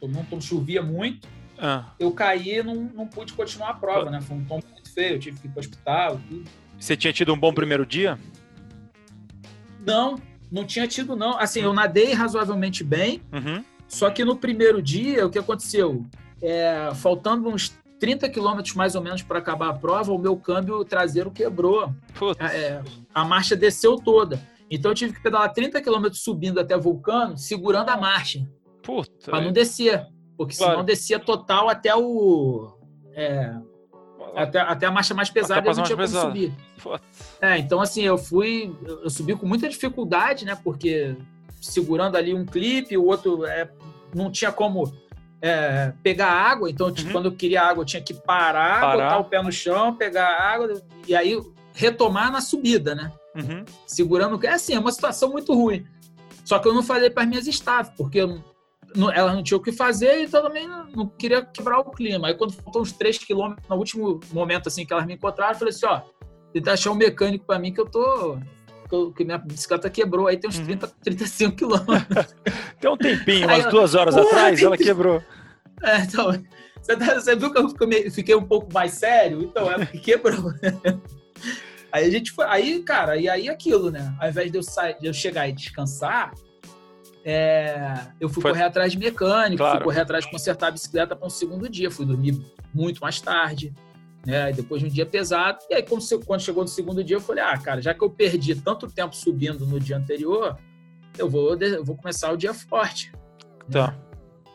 Não chovia muito. Ah. Eu caí e não, não pude continuar a prova, né? Foi um tombo muito feio, eu tive que ir para o hospital, tudo. Você tinha tido um bom primeiro dia? Não, não tinha tido, não. Assim, eu nadei razoavelmente bem, Uhum. só que no primeiro dia, o que aconteceu? É, faltando uns 30 quilômetros mais ou menos para acabar a prova, o meu câmbio traseiro quebrou. Putz. É, a marcha desceu toda. Então eu tive que pedalar 30 quilômetros subindo até Vulcano, segurando a marcha, para não descer. Porque Claro. senão descia total até o. é, até, até a marcha mais pesada Até passar tinha mais subir. Putz. É, então assim, eu fui. Eu subi com muita dificuldade, né? Porque segurando ali um clipe, o outro é, não tinha como é, pegar água, então Uhum. quando eu queria água, eu tinha que parar, Parar. botar o pé no chão, pegar água e aí retomar na subida, né? Uhum. Segurando. É assim, é uma situação muito ruim. Só que eu não falei para as minhas staff, porque eu não, tinham o que fazer, então também não, não queria quebrar o clima. Aí quando faltou uns 3 quilômetros, no último momento assim que elas me encontraram, eu falei assim, ó, tenta achar um mecânico para mim que eu tô. que minha bicicleta quebrou, aí tem uns Uhum. 30, 35 quilômetros. Tem um tempinho, Aí umas eu- duas horas atrás, tem ela que- quebrou. É, então, você, tá- você viu que eu fiquei, um pouco mais sério? Então, porque quebrou. Aí a gente foi. Aí, cara, e aí aquilo, né? Ao invés de eu, sair, de eu chegar e descansar, é, eu fui Foi- correr atrás de mecânico, Claro. fui correr atrás de consertar a bicicleta para um segundo dia. Fui dormir muito mais tarde, né? Depois de um dia pesado. E aí, quando, quando chegou no segundo dia, eu falei: ah, cara, já que eu perdi tanto tempo subindo no dia anterior, eu vou, eu vou começar o dia forte. Tá.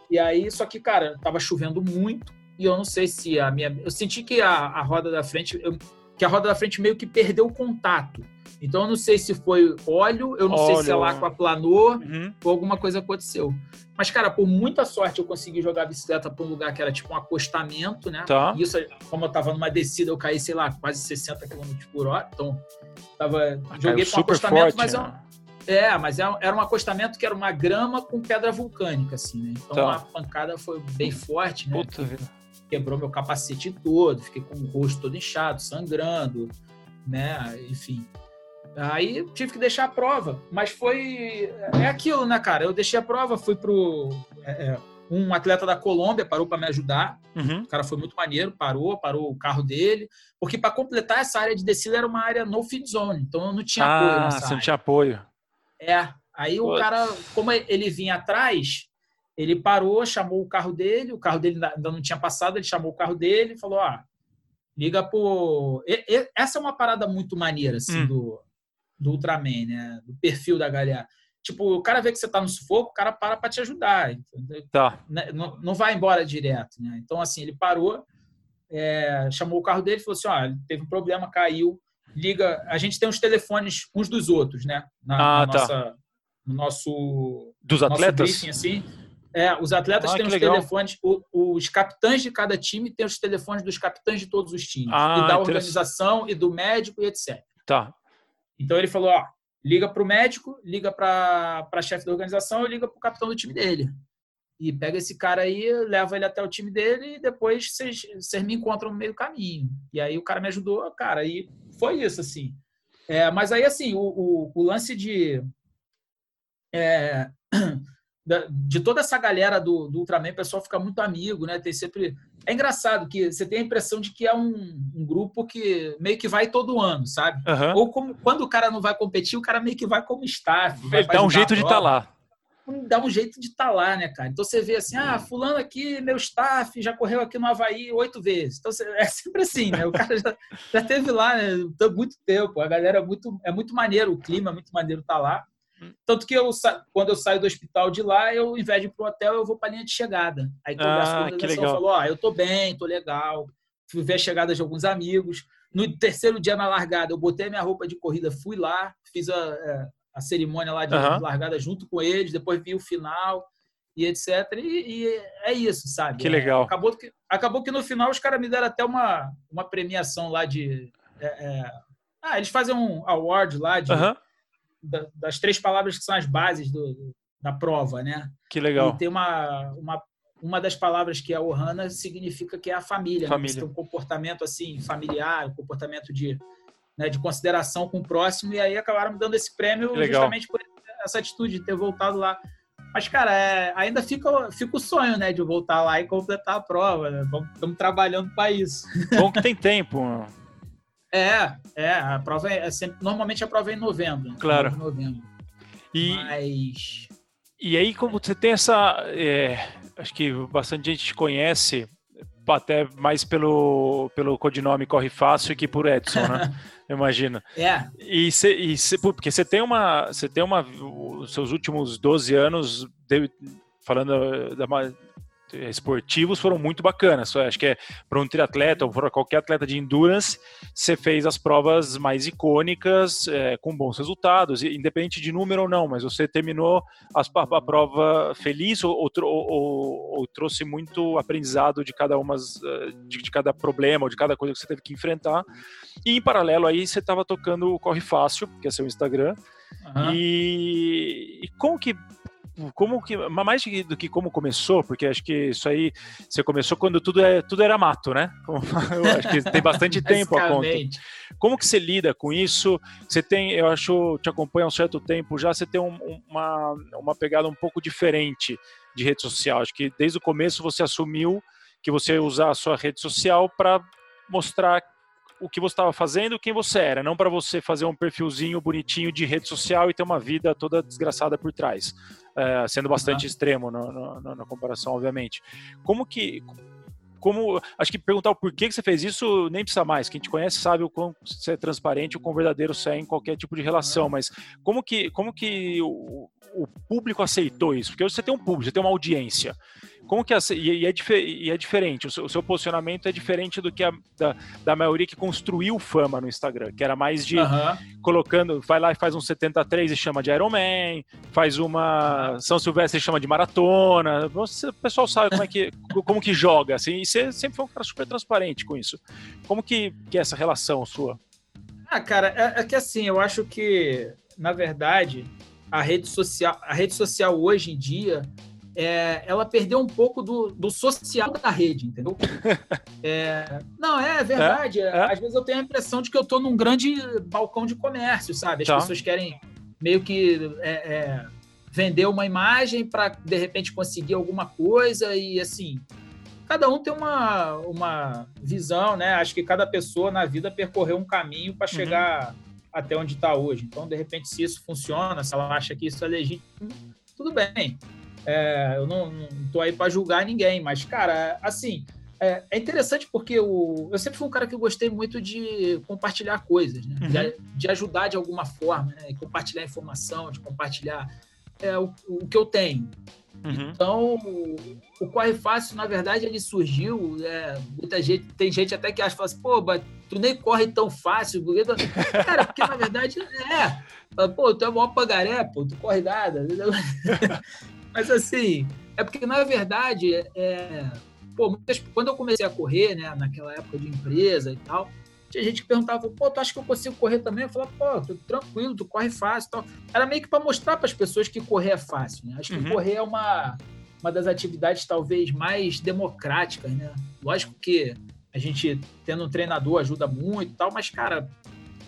E aí, só que, cara, tava chovendo muito e eu não sei se a minha. Eu senti que a, a roda da frente. eu- que a roda da frente meio que perdeu o contato. Então eu não sei se foi óleo, eu não sei se a Óleo. Lacqua planou Uhum. ou alguma coisa aconteceu. Mas, cara, por muita sorte eu consegui jogar a bicicleta para um lugar que era tipo um acostamento, né? Tá. Isso, como eu tava numa descida, eu caí, sei lá, quase 60 km por hora. Então, tava, joguei Caiu para um acostamento, forte. mas é né? É, mas é- era um acostamento que era uma grama com pedra vulcânica, assim, né? Então Tá. a pancada foi bem forte, né? Puta vida. Quebrou meu capacete todo, fiquei com o rosto todo inchado, sangrando, né? Enfim. Aí tive que deixar a prova, mas foi. É aquilo, né, cara? Eu deixei a prova, fui pro. é, é, um atleta da Colômbia parou para me ajudar. Uhum. O cara foi muito maneiro, parou, parou o carro dele, porque para completar essa área de descida era uma área no feed zone, então eu não tinha apoio Ah, você não tinha apoio. É. Aí o Putz. cara, como ele vinha atrás, ele parou, chamou o carro dele, o carro dele ainda não tinha passado, ele chamou o carro dele e falou: ah, liga pro. E- e- Essa é uma parada muito maneira, assim, Hum. do, do Ultraman, né? Do perfil da galera. Tipo, o cara vê que você tá no sufoco, o cara para pra te ajudar. entendeu? Tá. Né? Não, não vai embora direto, né? Então, assim, ele parou, é, chamou o carro dele e falou assim: ó, ele teve um problema, caiu, liga. A gente tem os telefones uns dos outros, né? Na, Ah, na tá. nossa, no nosso, Dos nosso atletas? briefing, assim. É, os atletas Ah, têm os legal. telefones, o- os capitães de cada time têm os telefones dos capitães de todos os times, Ah, e da organização, e do médico, e etc. Tá. Então ele falou: ó, liga para o médico, liga para a chefe da organização e liga para o capitão do time dele. E pega esse cara aí, leva ele até o time dele e depois vocês vocês me encontram no meio do caminho. E aí o cara me ajudou, cara, e foi isso, assim. É, mas aí, assim, o, o, o lance de. é, de toda essa galera do, do Ultraman, o pessoal fica muito amigo, né? Tem sempre. É engraçado que você tem a impressão de que é um, um grupo que meio que vai todo ano, sabe? Aham. Ou como, quando o cara não vai competir, o cara meio que vai como staff. Ele dá um jeito de estar lá. Dá um jeito de estar lá, né, cara? Então você vê assim, ah, fulano aqui, meu staff, já correu aqui no Havaí oito vezes. Então é sempre assim, né? O cara já, já teve lá né, há muito tempo. A galera é muito, é muito maneiro, o clima é muito maneiro estar lá. Hum. Tanto que eu, quando eu saio do hospital de lá, eu, ao invés de ir pro hotel, eu vou para linha de chegada. Aí eu Ah, a que organização, legal. eu falo, ó, eu tô bem, tô legal. Fui ver a chegada de alguns amigos. No terceiro dia na largada, eu botei minha roupa de corrida, fui lá, fiz a, é, a cerimônia lá de Aham. largada junto com eles, depois vi o final e etc. E, e é isso, sabe? Que É, legal. acabou, que, acabou que no final os caras me deram até uma, uma premiação lá de. é, é, ah, eles fazem um award lá de, Aham. da- das três palavras que são as bases do, da prova, né? Que legal. E tem uma, uma, uma das palavras que é Ohana significa que é a família. né? Família. Você tem um comportamento assim familiar, um comportamento de, né, de consideração com o próximo, e aí acabaram me dando esse prêmio justamente por essa atitude de ter voltado lá. Mas, cara, é, ainda fica, fica o sonho, né, de voltar lá e completar a prova. né? Estamos trabalhando para isso. Bom que tem tempo. É, é, a prova é, é sempre, normalmente a prova é em novembro. Né? Claro. Em novembro. E, Mas. e aí, como você tem essa. é, acho que bastante gente te conhece, até mais pelo, pelo codinome Corre Fácil que por Edson, né? Imagina. É, E, cê, e cê- porque você tem uma. Você tem uma. Os seus últimos 12 anos, de- falando da, esportivos, foram muito bacanas. Acho que é para um triatleta ou para qualquer atleta de endurance, você fez as provas mais icônicas, é, com bons resultados, independente de número ou não, mas você terminou as- a, a prova feliz ou, ou, ou- ou trouxe muito aprendizado de cada umas, eh, de, de cada problema ou de cada coisa que você teve que enfrentar. E em paralelo aí você estava tocando o Corre Fácil, que é seu Instagram. aham. E, e como que como que mais do que como começou, porque acho que isso aí você começou quando tudo é tudo era mato, né? Eu acho que tem bastante tempo a conta. Como que você lida com isso? Você tem, eu acho, te acompanha há um certo tempo já, você tem um- uma, uma pegada um pouco diferente de rede social. Acho que desde o começo você assumiu que você ia usar a sua rede social para mostrar o que você estava fazendo, quem você era, não para você fazer um perfilzinho bonitinho de rede social e ter uma vida toda desgraçada por trás, É, sendo bastante extremo no- no- no- na comparação, obviamente. Como que como acho que perguntar o porquê que você fez isso nem precisa mais. Quem te conhece sabe o quão você é transparente, o quão verdadeiro você é em qualquer tipo de relação. Mas como que como que o, o público aceitou isso? Porque você tem um público, você tem uma audiência. Como que e, é, e é diferente. O seu, o seu posicionamento é diferente do que a, da, da maioria que construiu fama no Instagram, que era mais de Aham. colocando, vai lá e faz um 73 e chama de Iron Man, faz uma São Silvestre e chama de maratona. Você, o pessoal sabe como é que como que joga, assim, e você sempre foi um cara super transparente com isso. Como que, que é essa relação sua? Ah, cara, é, é que assim, eu acho que, na verdade, a rede social, a rede social hoje em dia, é, ela perdeu um pouco do, do social da rede, entendeu? É, não, é verdade. é. Às vezes eu tenho a impressão de que eu estou num grande balcão de comércio, sabe? As Tá. pessoas querem meio que é, é, vender uma imagem para, de repente, conseguir alguma coisa e, assim, cada um tem uma, uma visão, né? Acho que cada pessoa na vida percorreu um caminho para chegar até onde está hoje. Então, de repente, se isso funciona, se ela acha que isso é legítimo, tudo bem. É, eu não, não tô aí para julgar ninguém, mas, cara, assim, é, é interessante porque o, eu sempre fui um cara que gostei muito de compartilhar coisas, né? Uhum. De, de ajudar de alguma forma, né? Compartilhar informação, de compartilhar é, o, o que eu tenho. Uhum. Então, o, o Corre Fácil, na verdade, ele surgiu. é, muita gente, tem gente até que acha, fala assim, pô, mas tu nem corre tão fácil. Porque... tu-" Cara, porque na verdade é. Pô, tu é o maior pagaré, pô, tu corre nada. mas assim, é porque na verdade, é, pô, muitas- quando eu comecei a correr, né, naquela época de empresa e tal, tinha gente que perguntava, pô, tu acha que eu consigo correr também? Eu falava, pô, tu tranquilo, tu corre fácil e tal. Era meio que para mostrar para as pessoas que correr é fácil, né? Acho que Uhum. correr é uma, uma das atividades talvez mais democráticas, né? Lógico que a gente tendo um treinador ajuda muito e tal, mas, cara,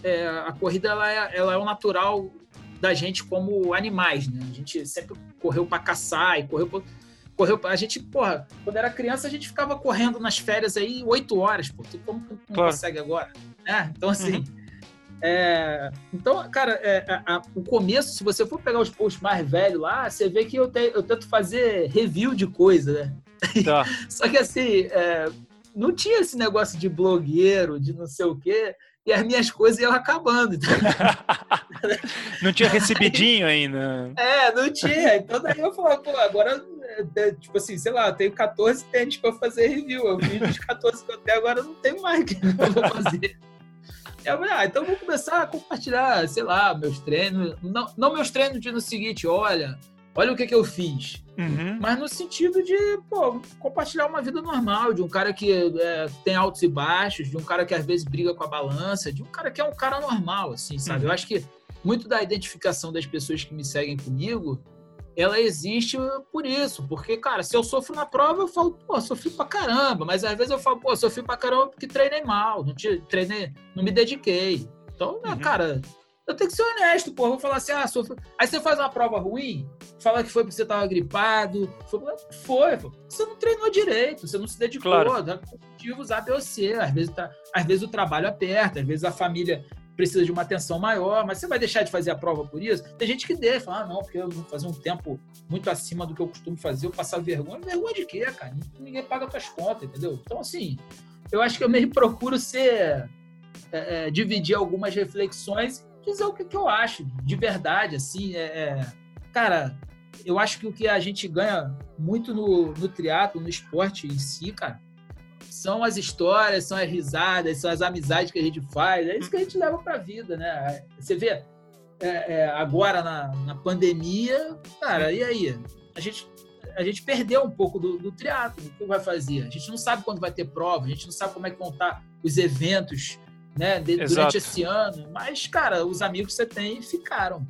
é, a corrida ela é, ela é o natural da gente como animais, né? A gente sempre correu para caçar e correu pra, correu pra, a gente, porra, quando era criança a gente ficava correndo nas férias aí oito horas, pô, tu como que não Claro. consegue agora? É, então assim, Uhum. é, então, cara, é, a- a- o começo, se você for pegar os posts mais velhos lá, você vê que eu, te- eu tento fazer review de coisa, né? Tá. Só que assim, é, não tinha esse negócio de blogueiro, de não sei o quê, e as minhas coisas iam acabando. Então, Não tinha recebidinho ainda. É, não tinha. Então daí eu falava, pô, agora, é, é, tipo assim, sei lá, eu tenho 14 tênis pra fazer review. Eu fiz os 14 que eu tenho, agora não tenho mais que eu vou fazer. Eu falei, ah, então vou começar a compartilhar, sei lá, meus treinos. Não, não meus treinos de no seguinte, olha, olha o que, que eu fiz. Uhum. Mas no sentido de, pô, compartilhar uma vida normal, de um cara que é, tem altos e baixos, de um cara que às vezes briga com a balança, de um cara que é um cara normal, assim, sabe? Uhum. Eu acho que muito da identificação das pessoas que me seguem comigo, ela existe por isso. Porque, cara, se eu sofro na prova, eu falo, pô, sofri pra caramba. Mas às vezes eu falo, pô, sofri pra caramba porque treinei mal, não te, treinei, não me dediquei. Então, né, Uhum. cara, eu tenho que ser honesto, pô. Eu vou falar assim, ah, sofri. Aí você faz uma prova ruim, fala que foi porque você tava gripado. Foi, foi. Você não treinou direito, você não se dedicou. Claro. Dá motivos A, B ou C. Às vezes, tá, às vezes o trabalho aperta, às vezes a família precisa de uma atenção maior, mas você vai deixar de fazer a prova por isso? Tem gente que deixa, fala, ah, não, porque eu vou fazer um tempo muito acima do que eu costumo fazer, eu passar vergonha. Vergonha de quê, cara? Ninguém paga suas contas, entendeu? Então, assim, eu acho que eu meio procuro ser. É, é, dividir algumas reflexões dizer o que, que, eu acho, de verdade, assim, é, é, cara, eu acho que o que a gente ganha muito no, no triatlo, no esporte em si, cara, são as histórias, são as risadas, são as amizades que a gente faz, é isso que a gente leva para a vida, né? Você vê é, é, agora na, na pandemia, cara, e aí? A gente a gente perdeu um pouco do, do triatlo, o que vai fazer? A gente não sabe quando vai ter prova, a gente não sabe como é que vão estar os eventos né, de, durante esse ano. Mas, cara, os amigos que você tem ficaram.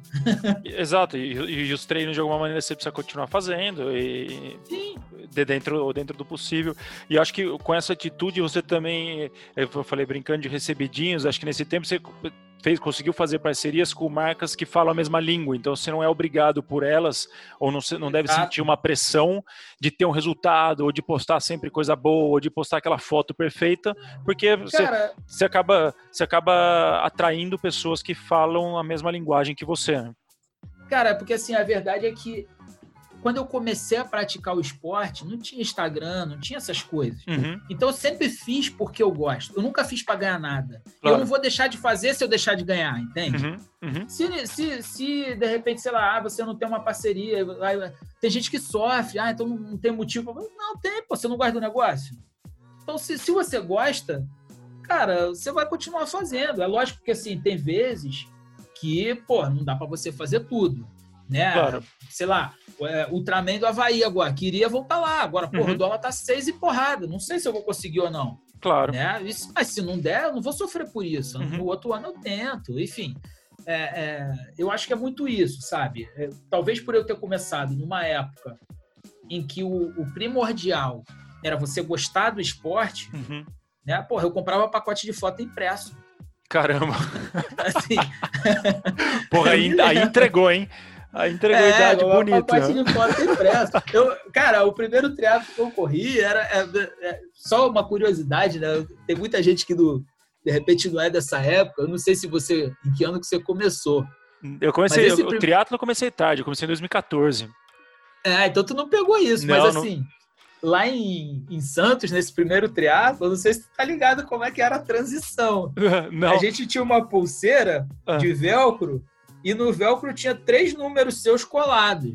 Exato, e, e, os treinos de alguma maneira você precisa continuar fazendo e Sim. De dentro, dentro do possível. E acho que com essa atitude você também, eu falei brincando de recebidinhos, acho que nesse tempo você fez, conseguiu fazer parcerias com marcas que falam a mesma língua, então você não é obrigado por elas, ou não, não deve sentir uma pressão de ter um resultado, ou de postar sempre coisa boa, ou de postar aquela foto perfeita, porque você, Cara, você, acaba, você acaba atraindo pessoas que falam a mesma linguagem que você. Né? Cara, porque assim, a verdade é que quando eu comecei a praticar o esporte, não tinha Instagram, não tinha essas coisas. Uhum. Então eu sempre fiz porque eu gosto. Eu nunca fiz para ganhar nada. Claro. Eu não vou deixar de fazer se eu deixar de ganhar, entende? Uhum. Uhum. Se, se, se de repente, sei lá, ah, você não tem uma parceria, tem gente que sofre, ah, então não tem motivo. Não tem, pô, você não gosta do negócio. Então, se, se você gosta, cara, você vai continuar fazendo. É lógico que assim, tem vezes que, pô, não dá para você fazer tudo. Né? Claro. Sei lá, é, Ultraman do Havaí agora. Queria voltar lá. Agora, porra, uhum. o dólar tá seis e porrada. Não sei se eu vou conseguir ou não. Claro. Né? Isso, mas se não der, eu não vou sofrer por isso. Uhum. No outro ano eu tento. Enfim, é, é, eu acho que é muito isso, sabe? É, talvez por eu ter começado numa época em que o, o primordial era você gostar do esporte, uhum. né? Porra, eu comprava pacote de foto impresso. Caramba! Assim. Porra, aí, aí entregou, hein? A integridade é, bonita. pacote de foto impresso. Eu, cara, o primeiro triatlo que eu corri era é, é, só uma curiosidade, né? Tem muita gente que do, de repente não é dessa época. Eu não sei se você em que ano que você começou. Eu comecei, o prim... triatlo eu comecei tarde, eu comecei em 2014. É, então tu não pegou isso, não, mas assim, não... lá em, em Santos, nesse primeiro triatlo, eu não sei se tu tá ligado como é que era a transição. Não. A gente tinha uma pulseira ah. de velcro e no velcro tinha três números seus colados.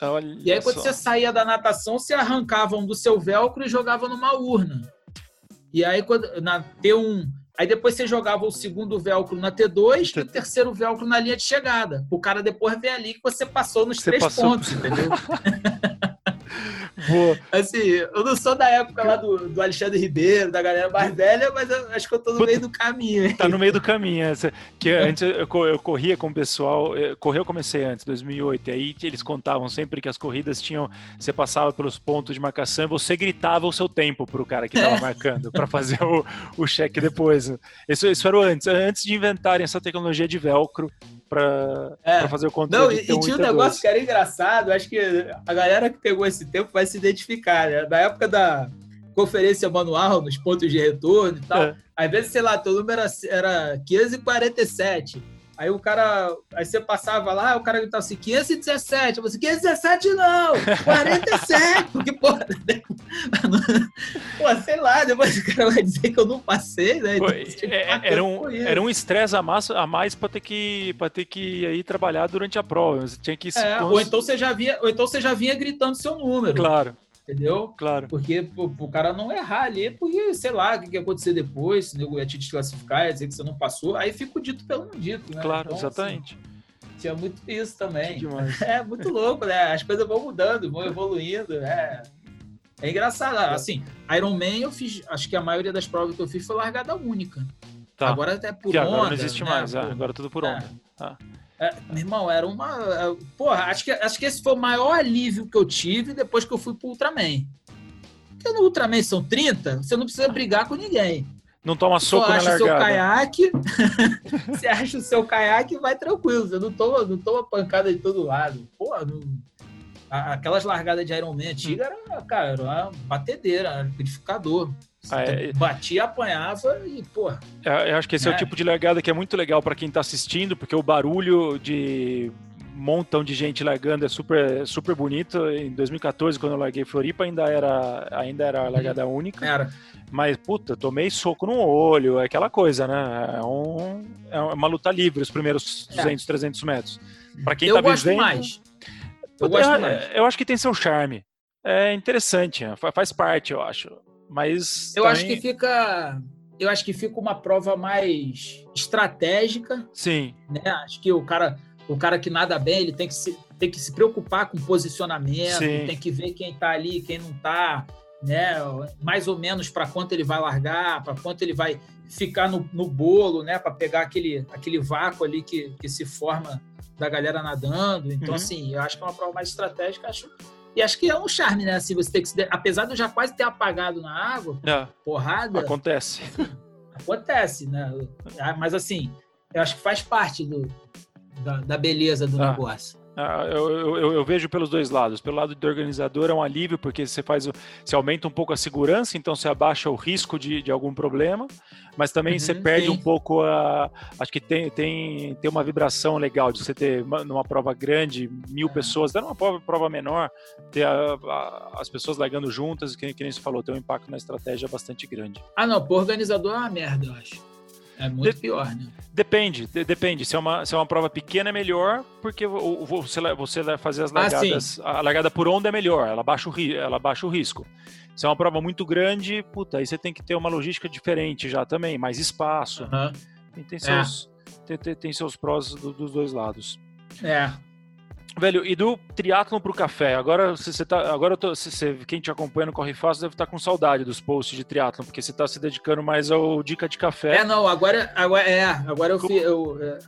Olha e aí, quando só. você saía da natação, você arrancava um do seu velcro e jogava numa urna. E aí, quando, na T1, aí depois você jogava o segundo velcro na T2 e o terceiro velcro na linha de chegada. O cara depois vê ali que você passou nos você três passou... pontos, entendeu? Boa. Assim, eu não sou da época lá do, do Alexandre Ribeiro, da galera mais velha, mas acho que eu tô no meio do caminho. Hein? Tá no meio do caminho. Essa, que antes eu, eu corria com o pessoal, correr eu comecei antes, 2008, e aí eles contavam sempre que as corridas tinham, você passava pelos pontos de marcação e você gritava o seu tempo pro cara que tava é. marcando, para fazer o, o cheque depois. Isso, isso era antes, antes de inventarem essa tecnologia de velcro para é. fazer o controle. Não, e, e tinha um negócio que era engraçado, acho que a galera que pegou esse tempo vai se identificar, né? Da época da conferência manual, nos pontos de retorno e tal, é. às vezes, sei lá, teu número era, era 547. Aí o cara, aí você passava lá, o cara gritava assim, 517. Eu falei assim, 517 não, 47. Porque, pô, pô, sei lá, depois o cara vai dizer que eu não passei, né? Então, é, era, um, era um estresse a mais, a mais para ter que para ter que ir trabalhar durante a prova. Você tinha que é, ou então você já via, ou então você já vinha gritando seu número. Claro entendeu? Claro. Porque o cara não errar ali, porque, sei lá, o que, que ia acontecer depois, se o ia te desclassificar, ia dizer que você não passou, aí fica o dito pelo não dito, né? Claro, então, exatamente. Assim, tinha muito isso também. É muito louco, né? As coisas vão mudando, vão evoluindo, é... É engraçado. Assim, Iron Man eu fiz, acho que a maioria das provas que eu fiz foi largada única. Tá. Agora até por que onda. Agora não existe né? mais, é, agora é tudo por onda. É. Ah. É, meu irmão, era uma. É, porra, acho que, acho que esse foi o maior alívio que eu tive depois que eu fui pro Ultraman. Porque no Ultraman são 30, você não precisa brigar com ninguém. Não toma soco Só na acha o seu largada. caiaque, você acha o seu caiaque vai tranquilo, você não toma, não toma pancada de todo lado. Pô, não- aquelas largadas de Iron Man antiga era, cara, era uma batedeira, era um liquidificador. Ah, é- Batia, apanhava e, pô, Eu, eu acho que esse é. o É. tipo de largada que é muito legal para quem tá assistindo, porque o barulho de um montão de gente largando é super, super bonito. Em 2014, quando eu larguei Floripa, ainda era, ainda era a largada única. era. Mas, puta, tomei soco no olho, é aquela coisa, né? É, um, é uma luta livre os primeiros É. 200, 300 metros. Para quem eu tá gosto vivendo. mais. Eu gosto eu, mais. eu acho que tem seu charme. É interessante, fa- faz parte, eu acho. Mas. Eu acho que também- fica. Eu acho que fica uma prova mais estratégica, Sim, né? Acho que o cara, o cara que nada bem, ele tem que se, tem que se preocupar com posicionamento, Sim. tem que ver quem tá ali, quem não tá, né? Mais ou menos para quanto ele vai largar, para quanto ele vai ficar no, no bolo, né? Para pegar aquele, aquele vácuo ali que, que se forma da galera nadando. Então, Uhum. assim, eu acho que é uma prova mais estratégica, acho. E acho que é um charme, né? Assim, você tem que se Apesar de eu já quase ter apagado na água, é, porrada, acontece. acontece, né? Ah, Mas assim, eu acho que faz parte do, da, da beleza do Ah. negócio. Ah, eu, eu- eu- vejo pelos dois lados. Pelo lado do organizador é um alívio, porque você faz, você aumenta um pouco a segurança, então você abaixa o risco de, de algum problema, mas também Uhum, você perde sim. um pouco a. Acho que tem, tem, tem uma vibração legal de você ter uma- numa prova grande, mil É. pessoas, dando uma prova, prova menor, ter a- a- as pessoas largando juntas, que, que nem você falou, tem um impacto na estratégia bastante grande. Ah, não, pro organizador é uma merda, eu acho. É muito De- pior, né? Depende, de- depende. Se é, uma, se é uma prova pequena é melhor, porque você, vai- você vai fazer as Ah, largadas. a largada por onda é melhor, ela baixa, o, ela baixa o risco. Se é uma prova muito grande, puta, aí você tem que ter uma logística diferente já também, mais espaço. Tem, tem É. seus, tem, tem- tem seus prós do- dos dois lados. É. Velho, e do triatlon pro café? Agora você tá, agora eu tô, você- quem te acompanha no Corre Fácil deve estar com saudade dos posts de triatlon, porque você está se dedicando mais ao dica de café. É, não, agora, agora é, agora eu Como-. Eu, é.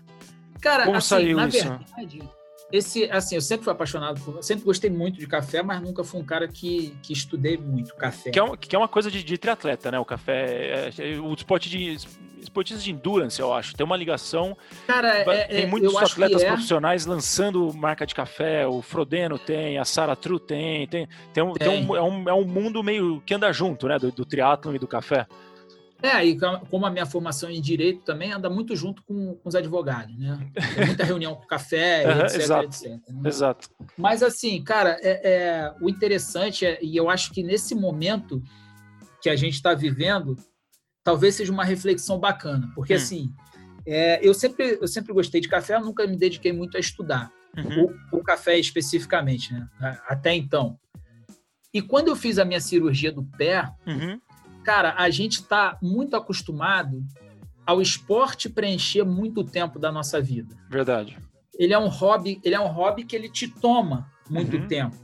Cara, Como assim, saiu na isso? verdade, esse, assim, eu sempre fui apaixonado por. Sempre gostei muito de café, mas nunca fui um cara que, que estudei muito café. Que é, uma, que é uma coisa de, de triatleta, né? O café, é, é o esporte de esportistas de endurance, eu acho. Tem uma ligação. Cara, é, tem é, muitos atletas é. profissionais lançando marca de café. O Frodeno tem, a Sara Tru tem, tem, tem, um, tem um- é, um, é um mundo meio que anda junto, né? Do, do triatlon e do café. É, e com- como a minha formação em direito também anda muito junto com, com os advogados, né? Tem muita reunião com café, Aham, etc, exato. etc. né? Exato. Mas assim, cara, é, é- o interessante é, e eu acho que nesse momento que a gente está vivendo, talvez seja uma reflexão bacana, porque Hum. assim, é, eu sempre eu sempre gostei de café, eu nunca me dediquei muito a estudar Uhum. o, o café especificamente, né? Até então. E quando eu fiz a minha cirurgia do pé, Uhum. cara, a gente está muito acostumado ao esporte preencher muito tempo da nossa vida Verdade. ele é um hobby, ele é um hobby que ele te toma muito Uhum. tempo.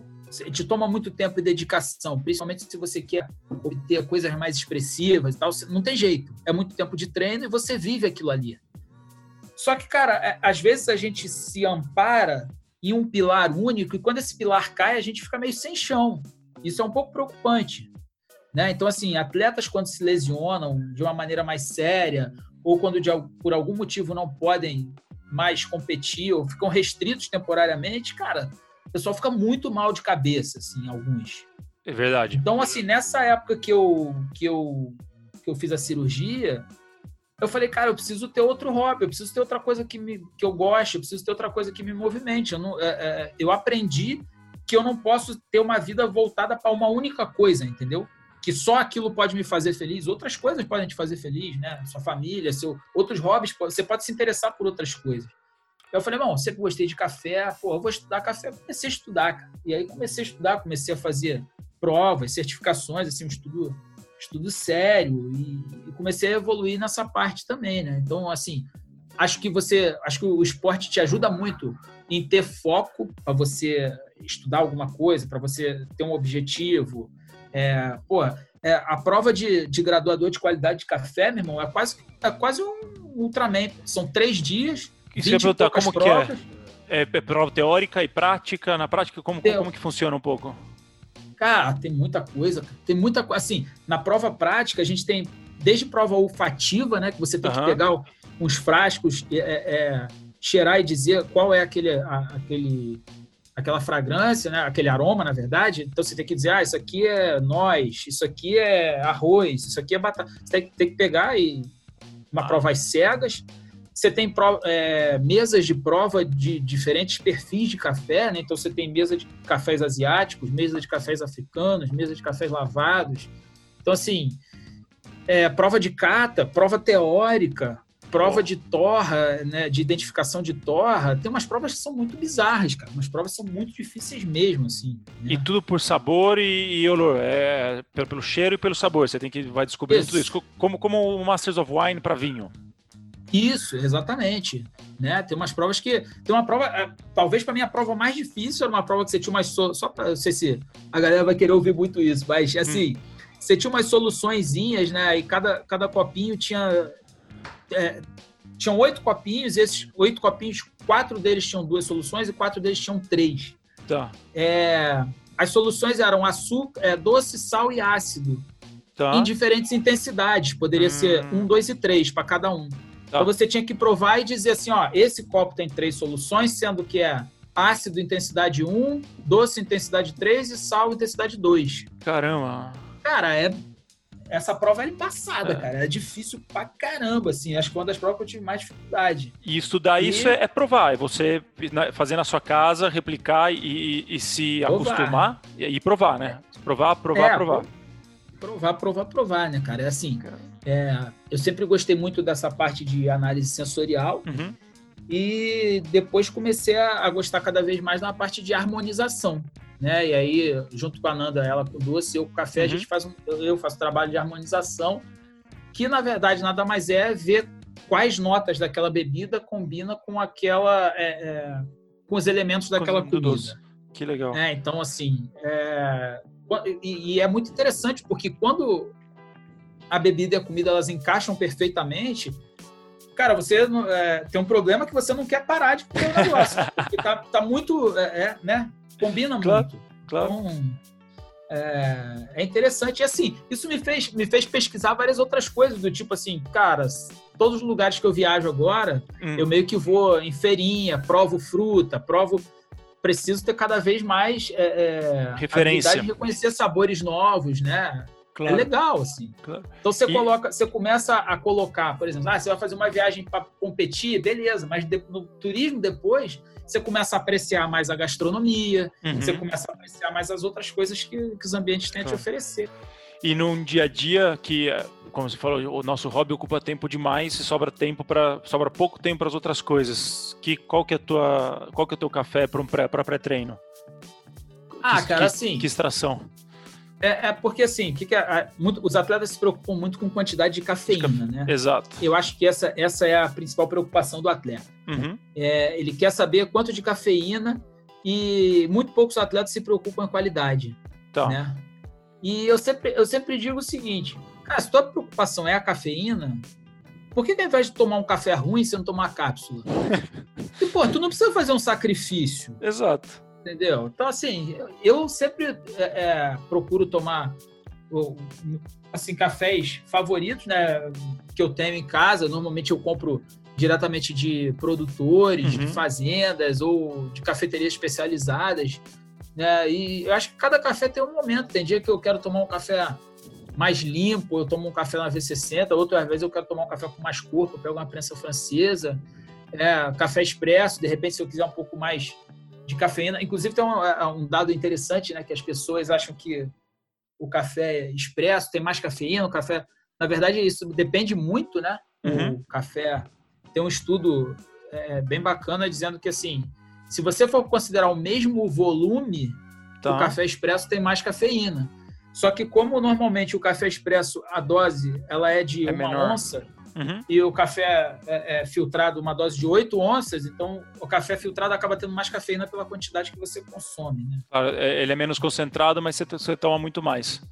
Te toma muito tempo e dedicação, principalmente se você quer obter coisas mais expressivas e tal. Não tem jeito. É muito tempo de treino e você vive aquilo ali. Só que, cara, é- às vezes a gente se ampara em um pilar único e quando esse pilar cai, a gente fica meio sem chão. Isso é um pouco preocupante. Né? Então, assim, atletas quando se lesionam de uma maneira mais séria ou quando de por algum motivo não podem mais competir ou ficam restritos temporariamente, cara, o pessoal fica muito mal de cabeça, assim, alguns. É verdade. Então, assim, nessa época que eu, que eu, que eu fiz a cirurgia, eu falei, cara, eu preciso ter outro hobby, eu preciso ter outra coisa que, me, que eu goste, eu preciso ter outra coisa que me movimente. Eu, não, é, é, eu aprendi que eu não posso ter uma vida voltada para uma única coisa, entendeu? Que só aquilo pode me fazer feliz, outras coisas podem te fazer feliz, né? Sua família, seu, outros hobbies, você pode se interessar por outras coisas. Eu falei, bom, sempre gostei de café, pô, eu vou estudar café. Comecei a estudar, cara. E aí comecei a estudar, comecei a fazer provas, certificações, assim, um estudo, estudo sério e, e comecei a evoluir nessa parte também, né? Então, assim, acho que você, acho que o esporte te ajuda muito em ter foco para você estudar alguma coisa, para você ter um objetivo. É, pô, é, a prova de, de graduador de qualidade de café, meu irmão, é quase, é quase um Ultraman. São três dias, Isso que eu ia 20 perguntar, como que é? É, é prova teórica e prática? Na prática, como, Teo- como que funciona um pouco? Cara, tem muita coisa. Tem muita coisa. Assim, na prova prática, a gente tem desde prova olfativa, né? Que você tem uhum. que pegar uns frascos, é, é, cheirar e dizer qual é aquele, a, aquele, aquela fragrância, né? Aquele aroma, na verdade. Então você tem que dizer, ah, isso aqui é noz, isso aqui é arroz, isso aqui é batata. Você tem, tem que pegar e uma ah. prova às cegas. Você tem é, mesas de prova de diferentes perfis de café, né? Então você tem mesa de cafés asiáticos, mesa de cafés africanos, mesa de cafés lavados. Então, assim, é, prova de cata, prova teórica, prova de torra, né, de identificação de torra, tem umas provas que são muito bizarras, cara. Umas provas são muito difíceis mesmo, assim. Né? E tudo por sabor e, e olor, é pelo, pelo, cheiro e pelo sabor. Você tem que vai descobrir tudo isso, como como o Masters of Wine para vinho. Isso, exatamente. Né? Tem umas provas que. Tem uma prova. É, talvez para mim a prova mais difícil era uma prova que você tinha umas. So... Só para. Não sei se a galera vai querer ouvir muito isso, mas assim. Hum. Você tinha umas soluçõezinhas, né? E cada, cada copinho tinha. É, tinham oito copinhos, e esses oito copinhos, quatro deles tinham duas soluções e quatro deles tinham três. Tá. É, as soluções eram açúcar, é, doce, sal e ácido. Tá. Em diferentes intensidades. Poderia hum. ser um, dois e três para cada um. Tá. Então você tinha que provar e dizer assim, ó, esse copo tem três soluções, sendo que é ácido intensidade 1, doce intensidade 3 e sal intensidade 2. Caramba. Cara, é essa prova era embaçada, é. cara. É difícil pra caramba, assim. Acho que uma das provas que eu tive mais dificuldade. E estudar e... isso é, é, provar. É você fazer na sua casa, replicar e, e se provar. acostumar e, e, provar, né? Provar, provar, é, provar. Provar, provar, provar, né, cara? É assim. É, eu sempre gostei muito dessa parte de análise sensorial. Uhum. E depois comecei a, a, gostar cada vez mais na parte de harmonização. Né? E aí, junto com a Nanda, ela com doce, eu com café, uhum. a gente faz um, eu faço trabalho de harmonização, que na verdade nada mais é ver quais notas daquela bebida combina com aquela. É, é, com os elementos daquela comida. Doce. Que legal. É, então, assim, é, e, e, é muito interessante, porque quando a bebida e a comida elas encaixam perfeitamente, cara, você é, tem um problema que você não quer parar de comer o negócio. porque tá, tá muito, é, é, né? Combina claro, muito. Claro. Então, é, é, interessante. E assim, isso me fez, me fez pesquisar várias outras coisas, do tipo assim, cara, todos os lugares que eu viajo agora, hum. eu meio que vou em feirinha, provo fruta, provo preciso ter cada vez mais é, é, referência de reconhecer sabores novos, né? Claro. É legal, assim. Claro. Então você e... coloca, você começa a colocar, por exemplo, ah, você vai fazer uma viagem para competir, beleza, mas de, no turismo depois você começa a apreciar mais a gastronomia, uhum. você começa a apreciar mais as outras coisas que, que os ambientes têm claro. a te oferecer. E num dia a dia que como você falou, o nosso hobby ocupa tempo demais e sobra tempo para sobra pouco tempo para as outras coisas. Que qual que é tua, qual que é o teu café para um pré, para pré-treino? Ah, que, cara, que, assim. Que extração? É, é porque assim, que que é, muito, os atletas se preocupam muito com quantidade de cafeína, né? Exato. Eu acho que essa, essa é a principal preocupação do atleta. Uhum. É, ele quer saber quanto de cafeína e muito poucos atletas se preocupam com a qualidade. Tá. Né? E eu sempre, eu sempre digo o seguinte: Cara, se tua preocupação é a cafeína, por que, que ao invés de tomar um café ruim, você não tomar cápsula? e, pô, tu não precisa fazer um sacrifício. Exato. Entendeu? Então, assim, eu sempre é, é, procuro tomar assim, cafés favoritos, né? Que eu tenho em casa. Normalmente eu compro diretamente de produtores, uhum. de fazendas ou de cafeterias especializadas. Né? E eu acho que cada café tem um momento. Tem dia que eu quero tomar um café mais limpo, eu tomo um café na V60, outras vezes eu quero tomar um café com mais corpo, eu pego uma prensa francesa, é, café expresso, de repente se eu quiser um pouco mais de cafeína, inclusive tem um, é, um, dado interessante, né, que as pessoas acham que o café expresso tem mais cafeína, o café, na verdade isso depende muito, né, uhum. o café, tem um estudo é, bem bacana dizendo que assim, se você for considerar o mesmo volume, tá. o café expresso tem mais cafeína. Só que como normalmente o café expresso, a dose ela é de é uma menor. onça, uhum. e o café é, é, filtrado uma dose de 8 onças, então o café filtrado acaba tendo mais cafeína pela quantidade que você consome. Né? É, ele é menos concentrado, mas você, você toma muito mais.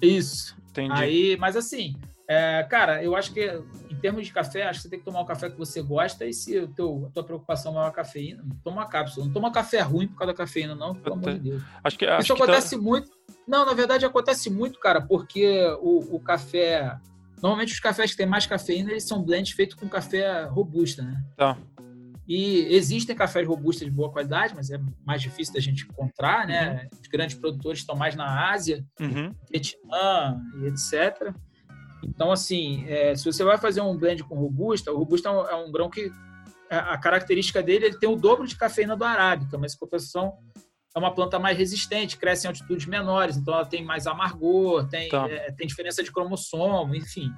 Isso. Entendi. Aí, mas assim, é, cara, eu acho que em termos de café, acho que você tem que tomar o café que você gosta e se o teu, a tua preocupação é a cafeína, toma uma cápsula. Não toma café ruim por causa da cafeína, não, pelo amor de Deus. Acho que, acho Isso que acontece tá... muito. Não, na verdade acontece muito, cara, porque o, o café Normalmente os cafés que têm mais cafeína, eles são blends feitos com café robusta, né? Tá. E existem cafés robustos de boa qualidade, mas é mais difícil da gente encontrar, né? Uhum. Os grandes produtores estão mais na Ásia, uhum. Vietnã e etc. Então, assim, é, se você vai fazer um blend com robusta, o robusta é um, é um grão que a, a, característica dele ele tem o dobro de cafeína do arábica, mas em compensação é uma planta mais resistente, cresce em altitudes menores, então ela tem mais amargor, tem, tá. é, tem diferença de cromossomo, enfim,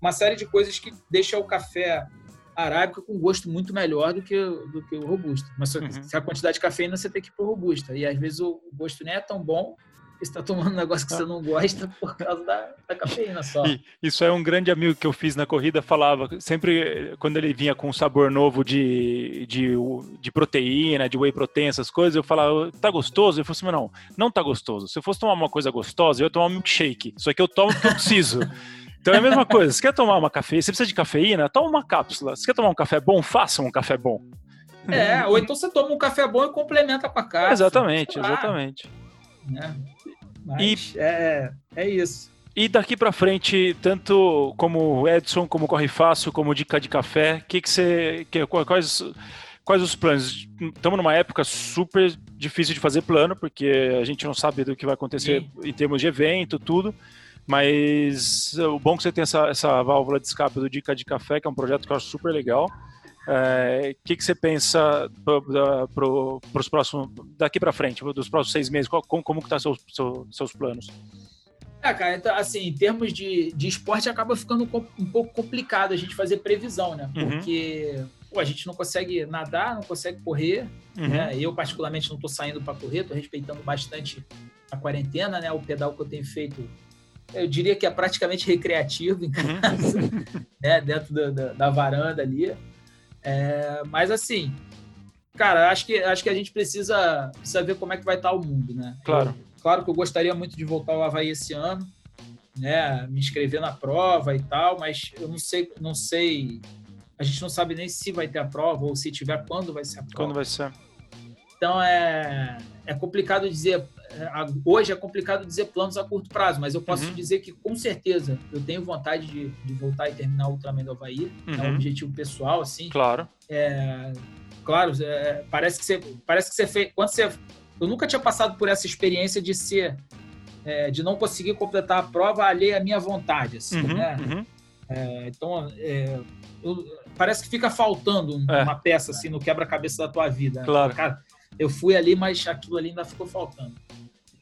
uma série de coisas que deixa o café arábica com gosto muito melhor do que, do que o robusto. Mas uhum. se a quantidade de cafeína, você tem que ir para o robusta. E às vezes o gosto nem é tão bom está tomando um negócio que você não gosta por causa da, da cafeína só. E isso é um grande amigo que eu fiz na corrida, falava, sempre quando ele vinha com um sabor novo de, de, de proteína, de whey protein, essas coisas, eu falava, tá gostoso? Ele falou assim, não, não tá gostoso. Se eu fosse tomar uma coisa gostosa, eu ia tomar um milkshake. Só que eu tomo porque eu preciso. Então é a mesma coisa. Você quer tomar uma cafeína? Você precisa de cafeína? Toma uma cápsula. Você quer tomar um café bom? Faça um café bom. É, ou então você toma um café bom e complementa com a cápsula. Exatamente, exatamente. É. Mas e, é, é isso. E daqui para frente, tanto como Edson, como Corre Fácil, como Dica de Café, que que você, que, quais, quais os planos? Estamos numa época super difícil de fazer plano, porque a gente não sabe do que vai acontecer Sim. em termos de evento, tudo. Mas o bom é que você tem essa, essa válvula de escape do Dica de Café, que é um projeto que eu acho super legal. O é, que, que você pensa para os próximos, daqui para frente, dos próximos seis meses? Como, como que tá seus, seus, seus planos? É, cara, então, assim, em termos de, de esporte, acaba ficando um, pouco complicado a gente fazer previsão, né? Uhum. Porque pô, a gente não consegue nadar, não consegue correr, uhum. né? Eu, particularmente, não estou saindo para correr, estou respeitando bastante a quarentena, né? O pedal que eu tenho feito eu diria que é praticamente recreativo em uhum. casa, uhum. né, dentro da, da, da, varanda ali. É, mas assim, cara, acho que, acho que a gente precisa, precisa ver como é que vai estar o mundo, né? Claro. Eu, claro que eu gostaria muito de voltar ao Havaí esse ano, né? Me inscrever na prova e tal, mas eu não sei, não sei. A gente não sabe nem se vai ter a prova ou se tiver quando vai ser a prova. Quando vai ser. Então é, é complicado dizer. É, hoje é complicado dizer planos a curto prazo, mas eu posso uhum. dizer que com certeza eu tenho vontade de, de voltar e terminar o Ultraman do Havaí. Uhum. É um uhum. objetivo pessoal, assim. Claro. É, claro, é, parece que você. Parece que você fez. Quando você. Eu nunca tinha passado por essa experiência de ser. É, de não conseguir completar a prova alheia à minha vontade. Assim, uhum. né? Uhum. É, então, eu, parece que fica faltando uma peça assim no quebra-cabeça da tua vida. Claro. Cara, eu fui ali, mas aquilo ali ainda ficou faltando.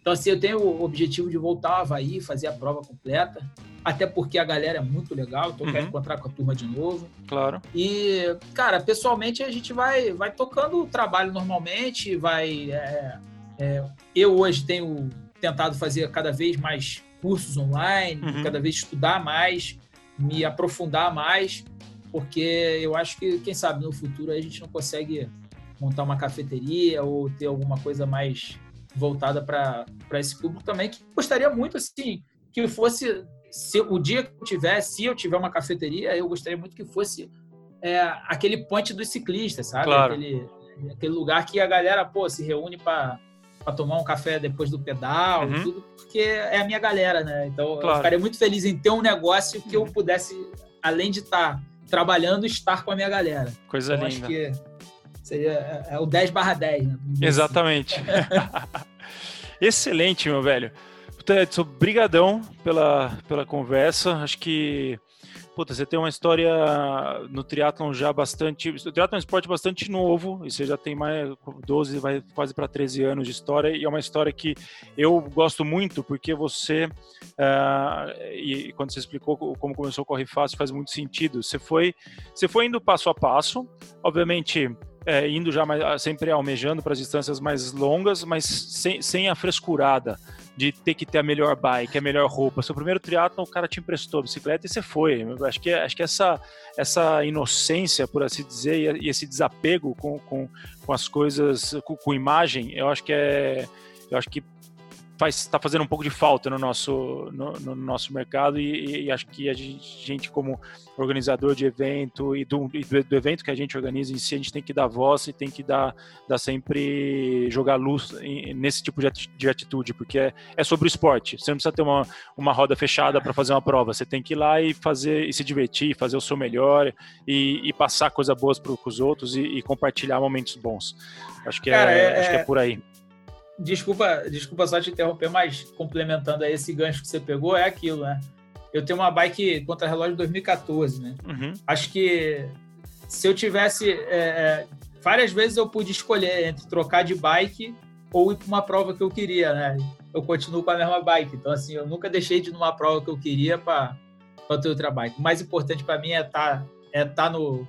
Então, assim, eu tenho o objetivo de voltar ao Havaí, fazer a prova completa, até porque a galera é muito legal, então uhum. quero encontrar com a turma de novo. Claro. E, cara, pessoalmente a gente vai, vai tocando o trabalho normalmente, vai... É, é, eu hoje tenho tentado fazer cada vez mais cursos online, uhum. cada vez estudar mais, me aprofundar mais, porque eu acho que, quem sabe, no futuro a gente não consegue montar uma cafeteria ou ter alguma coisa mais voltada para esse público também, que gostaria muito, assim, que fosse, se o dia que eu tiver, se eu tiver uma cafeteria, eu gostaria muito que fosse é, aquele ponte dos ciclistas, sabe? Claro. Aquele, aquele lugar que a galera, pô, se reúne para tomar um café depois do pedal uhum. tudo, porque é a minha galera, né? Então, claro. eu ficaria muito feliz em ter um negócio que eu uhum. pudesse, além de estar trabalhando, estar com a minha galera. Coisa então, linda. Acho que Seria é, é o 10 barra 10, né? Exatamente. Excelente, meu velho. Edson, brigadão pela, pela conversa. Acho que puta, você tem uma história no triatlon já bastante. O triatlon é um esporte bastante novo, e você já tem mais 12, vai quase para 13 anos de história, e é uma história que eu gosto muito, porque você, uh, e quando você explicou como começou o Corre Fácil, faz muito sentido. Você foi, você foi indo passo a passo, obviamente é, indo já mais, sempre almejando para as distâncias mais longas, mas sem, sem a frescurada de ter que ter a melhor bike, a melhor roupa. Seu primeiro triatlo o cara te emprestou a bicicleta e você foi. Acho que, acho que essa, essa inocência, por assim dizer, e esse desapego com, com, com as coisas, com, com imagem, eu acho que é. Eu acho que está fazendo um pouco de falta no nosso, no, no nosso mercado e, e, acho que a gente, como organizador de evento e do, do, evento que a gente organiza em si, a gente tem que dar voz e tem que dar, dar sempre jogar luz nesse tipo de atitude, porque é, é sobre o esporte. Você não precisa ter uma, uma roda fechada para fazer uma prova, você tem que ir lá e fazer e se divertir, fazer o seu melhor e, e passar coisas boas para os outros e, e, compartilhar momentos bons. Acho que, é, Cara, é, acho que é por aí desculpa, desculpa só te interromper, mas complementando a esse gancho que você pegou, é aquilo, né? Eu tenho uma bike contra relógio 2014, né? Uhum. Acho que se eu tivesse. É, é, várias vezes eu pude escolher entre trocar de bike ou ir para uma prova que eu queria, né? Eu continuo com a mesma bike. Então, assim, eu nunca deixei de ir numa prova que eu queria para ter outra bike. O mais importante para mim é estar tá, é tá no,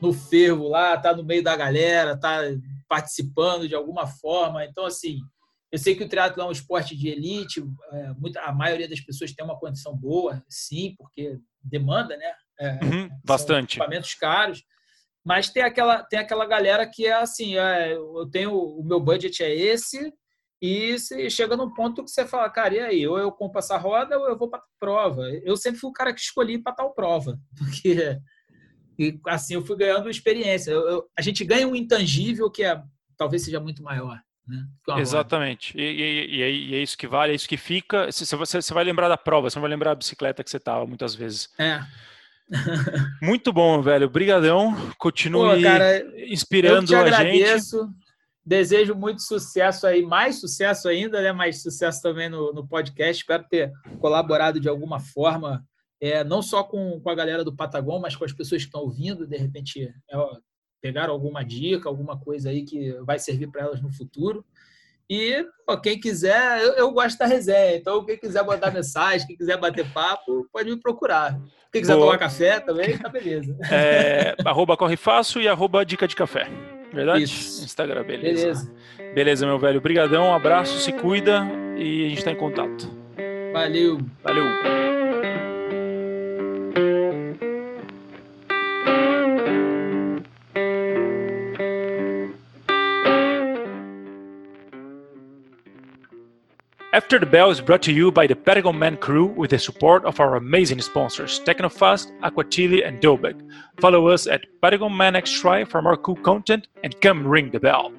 no fervo lá, estar tá no meio da galera, estar tá participando de alguma forma. Então, assim, eu sei que o triatlo é um esporte de elite, é, muita, a maioria das pessoas tem uma condição boa, sim, porque demanda, né? É, uhum, bastante. Equipamentos caros. Mas tem aquela, tem aquela galera que é assim, é, eu tenho o meu budget é esse, e você chega num ponto que você fala, cara, e aí? Ou eu compro essa roda ou eu vou para prova. Eu sempre fui o cara que escolhi para tal prova, porque e assim eu fui ganhando experiência. Eu, eu, a gente ganha um intangível que é, talvez seja muito maior. Né, Exatamente. E, e, e, é, isso que vale, é isso que fica. Você, você, você vai lembrar da prova, você não vai lembrar da bicicleta que você estava muitas vezes. É. muito bom, velho. Obrigadão. Continue Pô, cara, inspirando eu te agradeço. a gente. Desejo muito sucesso aí, mais sucesso ainda, né? Mais sucesso também no, no podcast. Espero ter colaborado de alguma forma é, não só com, com a galera do Patagon, mas com as pessoas que estão ouvindo, de repente é, pegaram alguma dica, alguma coisa aí que vai servir para elas no futuro. E pô, quem quiser, eu, eu, gosto da resenha, então quem quiser mandar mensagem, quem quiser bater papo, pode me procurar. Quem quiser Boa. tomar café também, tá beleza. É, arroba Corre Fácil e arroba Dica de Café. Verdade? Isso. Instagram, beleza. Beleza, beleza meu velho. Obrigadão, um abraço, se cuida e a gente está em contato. Valeu. Valeu. After the Bell is brought to you by the Patagon Man crew with the support of our amazing sponsors, Technofast, Aquatili, and Dobek. Follow us at Patagon Man X Try for more cool content and come ring the bell.